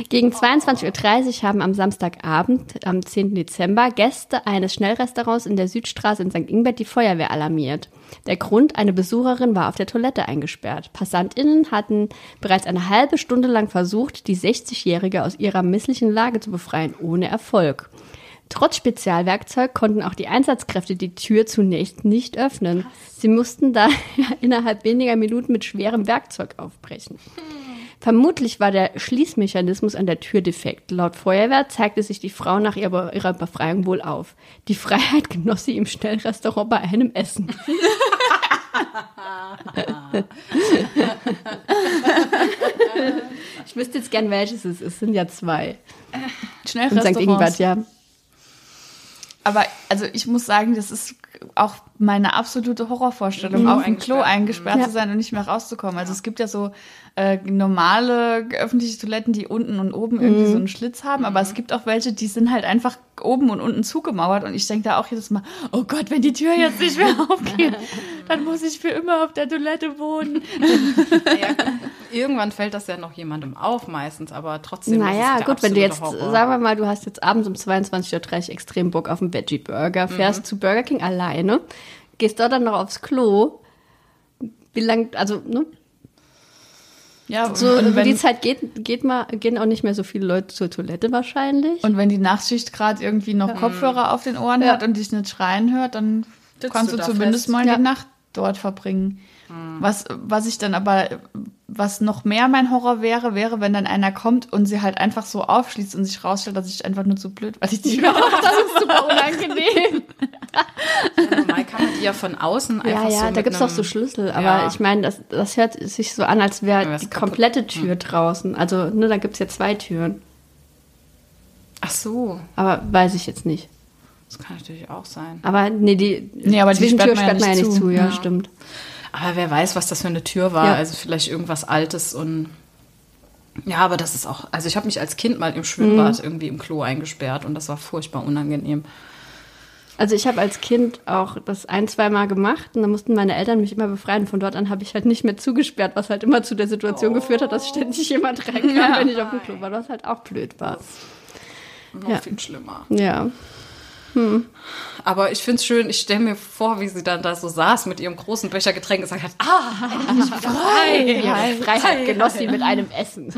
Gegen 22.30 Uhr haben am Samstagabend, am 10. Dezember, Gäste eines Schnellrestaurants in der Südstraße in St. Ingbert die Feuerwehr alarmiert. Der Grund, eine Besucherin war auf der Toilette eingesperrt. PassantInnen hatten bereits eine halbe Stunde lang versucht, die 60-Jährige aus ihrer misslichen Lage zu befreien, ohne Erfolg. Trotz Spezialwerkzeug konnten auch die Einsatzkräfte die Tür zunächst nicht öffnen. Sie mussten daher [LAUGHS] innerhalb weniger Minuten mit schwerem Werkzeug aufbrechen. Vermutlich war der Schließmechanismus an der Tür defekt. Laut Feuerwehr zeigte sich die Frau nach ihrer, ihrer Befreiung wohl auf. Die Freiheit [LAUGHS] genoss sie im Schnellrestaurant bei einem Essen. [LAUGHS] ich wüsste jetzt gern, welches es ist. Es sind ja zwei. In St. Ingbert, ja. Aber also ich muss sagen, das ist auch meine absolute Horrorvorstellung, auf dem Klo eingesperrt. eingesperrt Ja. zu sein und nicht mehr rauszukommen. Also es gibt ja so äh, normale öffentliche Toiletten, die unten und oben irgendwie so einen Schlitz haben, aber es gibt auch welche, die sind halt einfach oben und unten zugemauert und ich denke da auch jedes Mal, oh Gott, wenn die Tür jetzt nicht mehr [LAUGHS] aufgeht, dann muss ich für immer auf der Toilette wohnen. [LAUGHS] Ja, irgendwann fällt das ja noch jemandem auf, meistens, aber trotzdem. Naja, ist es der gut, wenn du jetzt, Horror. sagen wir mal, du hast jetzt abends um 22.30 Uhr extrem Bock auf einen Veggie-Burger, fährst zu Burger King alleine, gehst dort dann noch aufs Klo. Wie lang, also, ne? Ja, So, und, die wenn, Zeit geht, geht mal, gehen auch nicht mehr so viele Leute zur Toilette wahrscheinlich. und wenn die Nachtschicht gerade irgendwie noch Kopfhörer auf den Ohren Ja. hat und dich nicht schreien hört, dann Sitzt kannst du zumindest fest. mal Ja. die Nacht dort verbringen. Was, was ich dann aber, was noch mehr mein Horror wäre, wäre, wenn dann einer kommt und sie halt einfach so aufschließt und sich rausstellt, dass ich einfach nur zu blöd, weil ich die [LAUGHS] Tür das ist super unangenehm. Ja, normal kann man die ja von außen ja, einfach ja, so da gibt's doch einem- so Schlüssel, aber Ja. ich meine, das, das hört sich so an, als wäre Ja, die kaputt. komplette Tür draußen. Also, ne, da gibt's ja zwei Türen. Ach so, Aber weiß ich jetzt nicht. das kann natürlich auch sein. Aber nee, die, Nee, aber die Zwischentür sperrt man ja nicht zu. ja, Ja. stimmt. Aber wer weiß, was das für eine Tür war. Ja. Also vielleicht irgendwas Altes und ja, aber das ist auch. Also ich habe mich als Kind mal im Schwimmbad irgendwie im Klo eingesperrt und das war furchtbar unangenehm. Also ich habe als Kind auch das ein, zwei Mal gemacht und dann mussten meine Eltern mich immer befreien. Von dort an habe ich halt nicht mehr zugesperrt, was halt immer zu der Situation geführt hat, dass ständig jemand reinkam, wenn ich auf dem Klo war, was halt auch blöd war. Noch Ja. viel schlimmer. Ja. Aber ich finde es schön, ich stelle mir vor, wie sie dann da so saß mit ihrem großen Becher Getränk und gesagt hat, ah, Frei! Ihre Freiheit genoss sie mit einem Essen.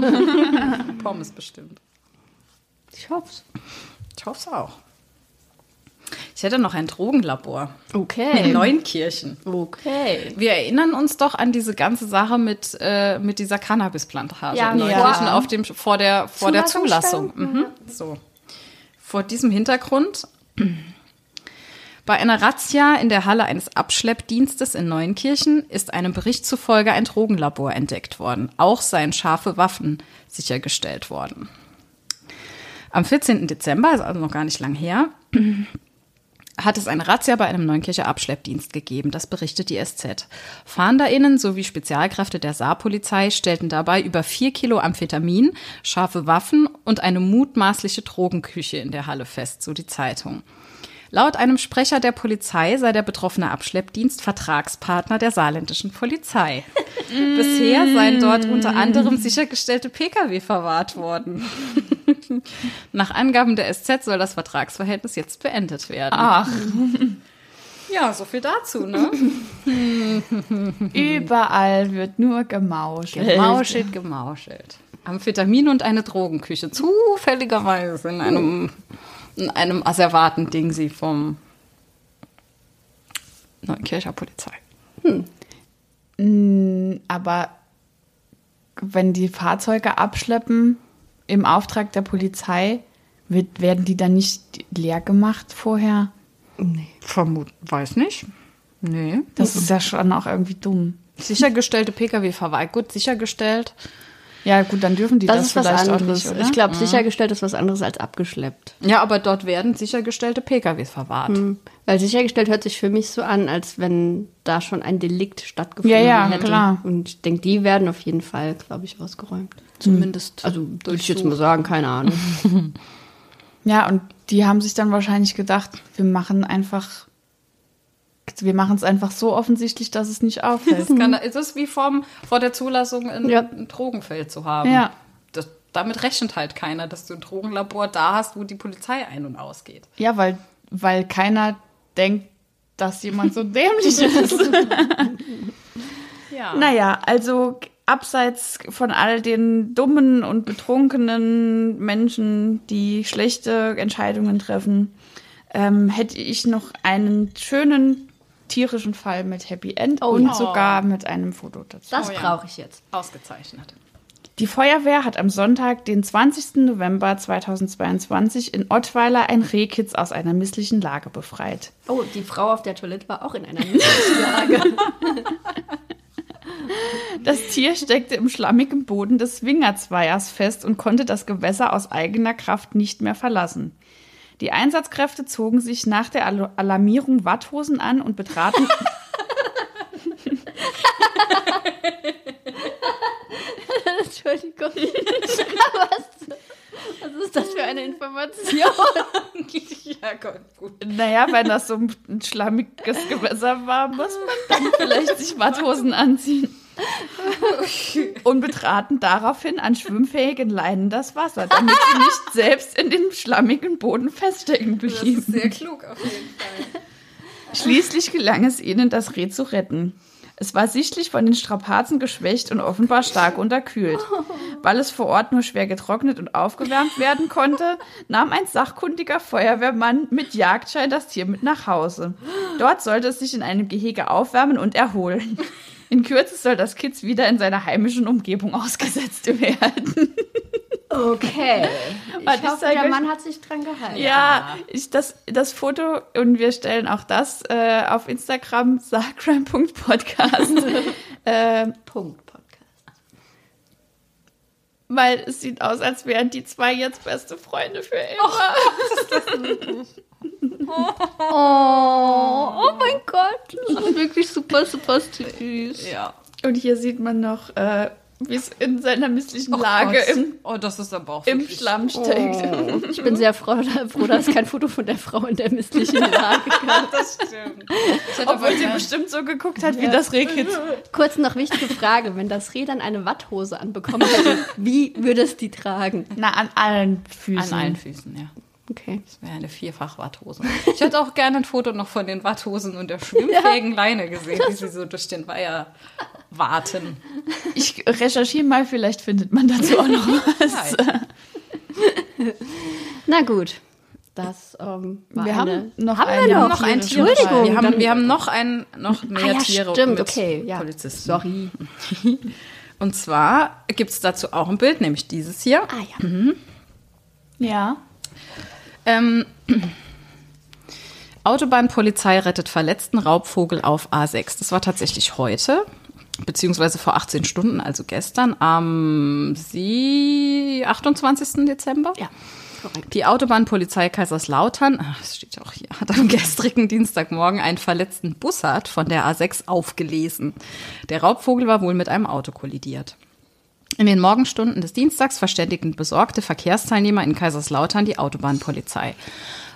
Pommes bestimmt. Ich hoff's. Ich hoffe es auch. Ich hätte noch ein Drogenlabor in Okay. Neunkirchen. Okay. Wir erinnern uns doch an diese ganze Sache mit, äh, mit dieser Cannabisplantage Ja, in Neunkirchen ja. auf dem, vor der, vor der Zulassung. Zulassungsstelle? Mhm. So. Vor diesem Hintergrund. Bei einer Razzia in der Halle eines Abschleppdienstes in Neunkirchen ist einem Bericht zufolge ein Drogenlabor entdeckt worden. Auch seien scharfe Waffen sichergestellt worden. Am 14. Dezember, ist also noch gar nicht lang her, hat es eine Razzia bei einem Neunkircher Abschleppdienst gegeben. Das berichtet die SZ. FahnderInnen sowie Spezialkräfte der Saarpolizei stellten dabei über vier Kilo Amphetamin, scharfe Waffen und eine mutmaßliche Drogenküche in der Halle fest, so die Zeitung. Laut einem Sprecher der Polizei sei der betroffene Abschleppdienst Vertragspartner der saarländischen Polizei. [LAUGHS] Bisher seien dort unter anderem sichergestellte Pkw verwahrt worden. [LAUGHS] Nach Angaben der SZ soll das Vertragsverhältnis jetzt beendet werden. Ach, [LAUGHS] Ja, so viel dazu, ne? überall wird nur gemauschelt. Gemauschelt, gemauschelt. Amphetamin und eine Drogenküche. Zufälligerweise in einem, in einem Asservaten-Ding sie vom Neunkircher Polizei. Aber wenn die Fahrzeuge abschleppen im Auftrag der Polizei, wird, werden die dann nicht leer gemacht vorher? Vermut, weiß nicht. Nee. Das ist ja schon auch irgendwie dumm. Sichergestellte Pkw verweigert. Gut, sichergestellt. Ja, gut, dann dürfen die das, Das, ist was vielleicht auch anderes. nicht, oder? ich glaube, sichergestellt ist was anderes als abgeschleppt. Ja, aber dort werden sichergestellte Pkw verwahrt. Weil sichergestellt hört sich für mich so an, als wenn da schon ein Delikt stattgefunden Ja, ja, hätte. klar. Und ich denke, die werden auf jeden Fall, glaube ich, ausgeräumt. Zumindest. Also würde ich jetzt mal sagen, keine Ahnung. [LAUGHS] [LAUGHS] Ja, und die haben sich dann wahrscheinlich gedacht, wir machen einfach, wir machen es einfach so offensichtlich, dass es nicht auffällt. Das kann, es ist wie vom, vor der Zulassung ein, Ja. ein Drogenfeld zu haben. Ja. Das, damit rechnet halt keiner, dass du ein Drogenlabor da hast, wo die Polizei ein- und ausgeht. Ja, weil, weil keiner denkt, dass jemand so [LAUGHS] dämlich ist. Ja. Naja, also abseits von all den dummen und betrunkenen Menschen, die schlechte Entscheidungen treffen, ähm, hätte ich noch einen schönen tierischen Fall mit Happy End und ja. sogar mit einem Foto dazu. Das Oh ja. brauche ich jetzt. Ausgezeichnet. Die Feuerwehr hat am Sonntag, den 20. November 2022 in Ottweiler ein Rehkitz aus einer misslichen Lage befreit. Oh, die Frau auf der Toilette war auch in einer Lage. [LAUGHS] Das Tier steckte im schlammigen Boden des Swingerzweigers fest und konnte das Gewässer aus eigener Kraft nicht mehr verlassen. Die Einsatzkräfte zogen sich nach der Al Alarmierung Watthosen an und betraten. [LAUGHS] Entschuldigung. was, [LAUGHS] was ist das für eine Information? [LAUGHS] ja, Gott, gut. naja, wenn das so ein schlammiges Gewässer war, muss man dann vielleicht sich Watthosen anziehen. [LAUGHS] Und betraten daraufhin an schwimmfähigen Leinen das Wasser, damit sie nicht selbst in dem schlammigen Boden feststecken Das blieben. ist sehr klug auf jeden Fall. Schließlich gelang es ihnen, das Reh zu retten. Es war sichtlich von den Strapazen geschwächt und offenbar stark unterkühlt. Weil es vor Ort nur schwer getrocknet und aufgewärmt werden konnte, nahm ein sachkundiger Feuerwehrmann mit Jagdschein das Tier mit nach Hause. Dort sollte es sich in einem Gehege aufwärmen und erholen. In Kürze soll das Kitz wieder in seiner heimischen Umgebung ausgesetzt werden. Okay. [LAUGHS] Warte, Ich ich hoffe, der Mann hat sich dran gehalten. Ja, ich, das, das Foto und wir stellen auch das äh, auf Instagram, sacrime.podcast. [LAUGHS] äh, Punkt Podcast. weil es sieht aus, als wären die zwei jetzt beste Freunde für immer. Oh, [LAUGHS] oh mein Gott. Das ist wirklich super, super süß. Ja. Und hier sieht man noch, äh, wie es in seiner misslichen Lage Gott. im, oh, das ist aber auch im wirklich- Schlamm steckt. Oh. Ich bin sehr froh, froh, dass es kein Foto von der Frau in der misslichen [LAUGHS] Lage gab. Das stimmt. Ich hätte aber Obwohl sie gern- bestimmt so geguckt hat, wie das Rehkitz. Kurz noch wichtige Frage. Wenn das Reh dann eine Watthose anbekommen hätte, wie würde es die tragen? Na, an allen Füßen. an allen Füßen, ja. Okay. Das wäre eine Vierfach-Watthose. Ich hätte auch gerne ein Foto noch von den Watthosen und der schwimmfähigen Leine gesehen, wie sie so durch den Weiher warten. Ich recherchiere mal, vielleicht findet man dazu auch noch [LAUGHS] was. Nein. Na gut. Das ähm, war Wir eine, haben noch haben eine- wir noch, noch ein Tier. Entschuldigung. Wir haben, wir haben noch ein, noch mehr ah, ja, Tiere stimmt, mit okay. Ja. Polizisten. Sorry. Und zwar gibt es dazu auch ein Bild, nämlich dieses hier. Ah ja. Ja. Ähm, [CLEARS THROAT] Autobahnpolizei rettet verletzten Raubvogel auf A6. Das war tatsächlich heute, beziehungsweise vor 18 Stunden, also gestern, am Sie 28. Dezember. Ja, korrekt. Die Autobahnpolizei Kaiserslautern, ach, das steht ja auch hier, hat am gestrigen Dienstagmorgen einen verletzten Bussard von der A6 aufgelesen. Der Raubvogel war wohl mit einem Auto kollidiert. In den Morgenstunden des Dienstags verständigten besorgte Verkehrsteilnehmer in Kaiserslautern die Autobahnpolizei.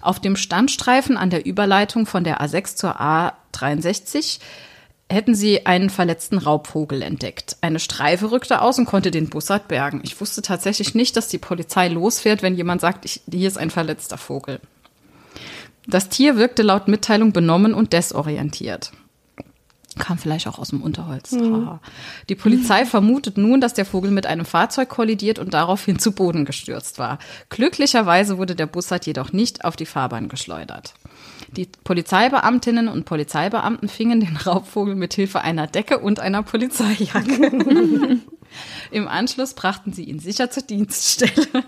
Auf dem Standstreifen an der Überleitung von der A6 zur A63 hätten sie einen verletzten Raubvogel entdeckt. Eine Streife rückte aus und konnte den Bussard bergen. Ich wusste tatsächlich nicht, dass die Polizei losfährt, wenn jemand sagt, ich, hier ist ein verletzter Vogel. Das Tier wirkte laut Mitteilung benommen und desorientiert. Kam vielleicht auch aus dem Unterholz. Haha. Die Polizei vermutet nun, dass der Vogel mit einem Fahrzeug kollidiert und daraufhin zu Boden gestürzt war. Glücklicherweise wurde der Bussard jedoch nicht auf die Fahrbahn geschleudert. Die Polizeibeamtinnen und Polizeibeamten fingen den Raubvogel mit Hilfe einer Decke und einer Polizeijacke. [LAUGHS] Im Anschluss brachten sie ihn sicher zur Dienststelle.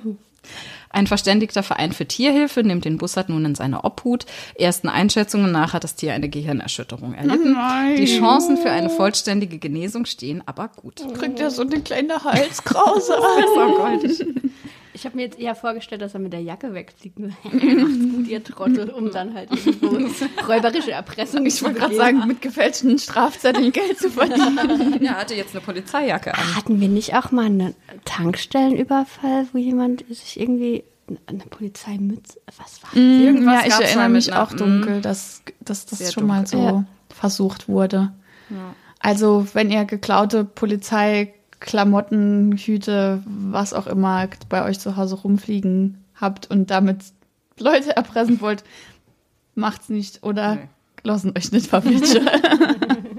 Ein verständigter Verein für Tierhilfe nimmt den Bussard nun in seine Obhut. Ersten Einschätzungen nach hat das Tier eine Gehirnerschütterung erlitten. nein. Die Chancen für eine vollständige Genesung stehen aber gut. Kriegt er so eine kleine Halskrause. [LAUGHS] Ich habe mir jetzt eher vorgestellt, dass er mit der Jacke wegfliegt. [LAUGHS] Macht's gut, ihr Trottel, um dann halt irgendwo [LAUGHS] räuberische Erpressung Ich wollte gerade sagen, mit gefälschten Strafzetteln Geld zu verdienen. Er hatte jetzt eine Polizeijacke an. Hatten wir nicht auch mal einen Tankstellenüberfall, wo jemand sich irgendwie eine Polizeimütze, was war das? Irgendwas ja, ich erinnere mich auch dunkel, dass, dass das Sehr schon mal so dunkel. Ja. versucht wurde. Also, wenn ihr geklaute Polizeiklamotten, Hüte, was auch immer bei euch zu Hause rumfliegen habt und damit Leute erpressen wollt, macht's nicht oder Nee. lassen euch nicht verwischen. [LAUGHS]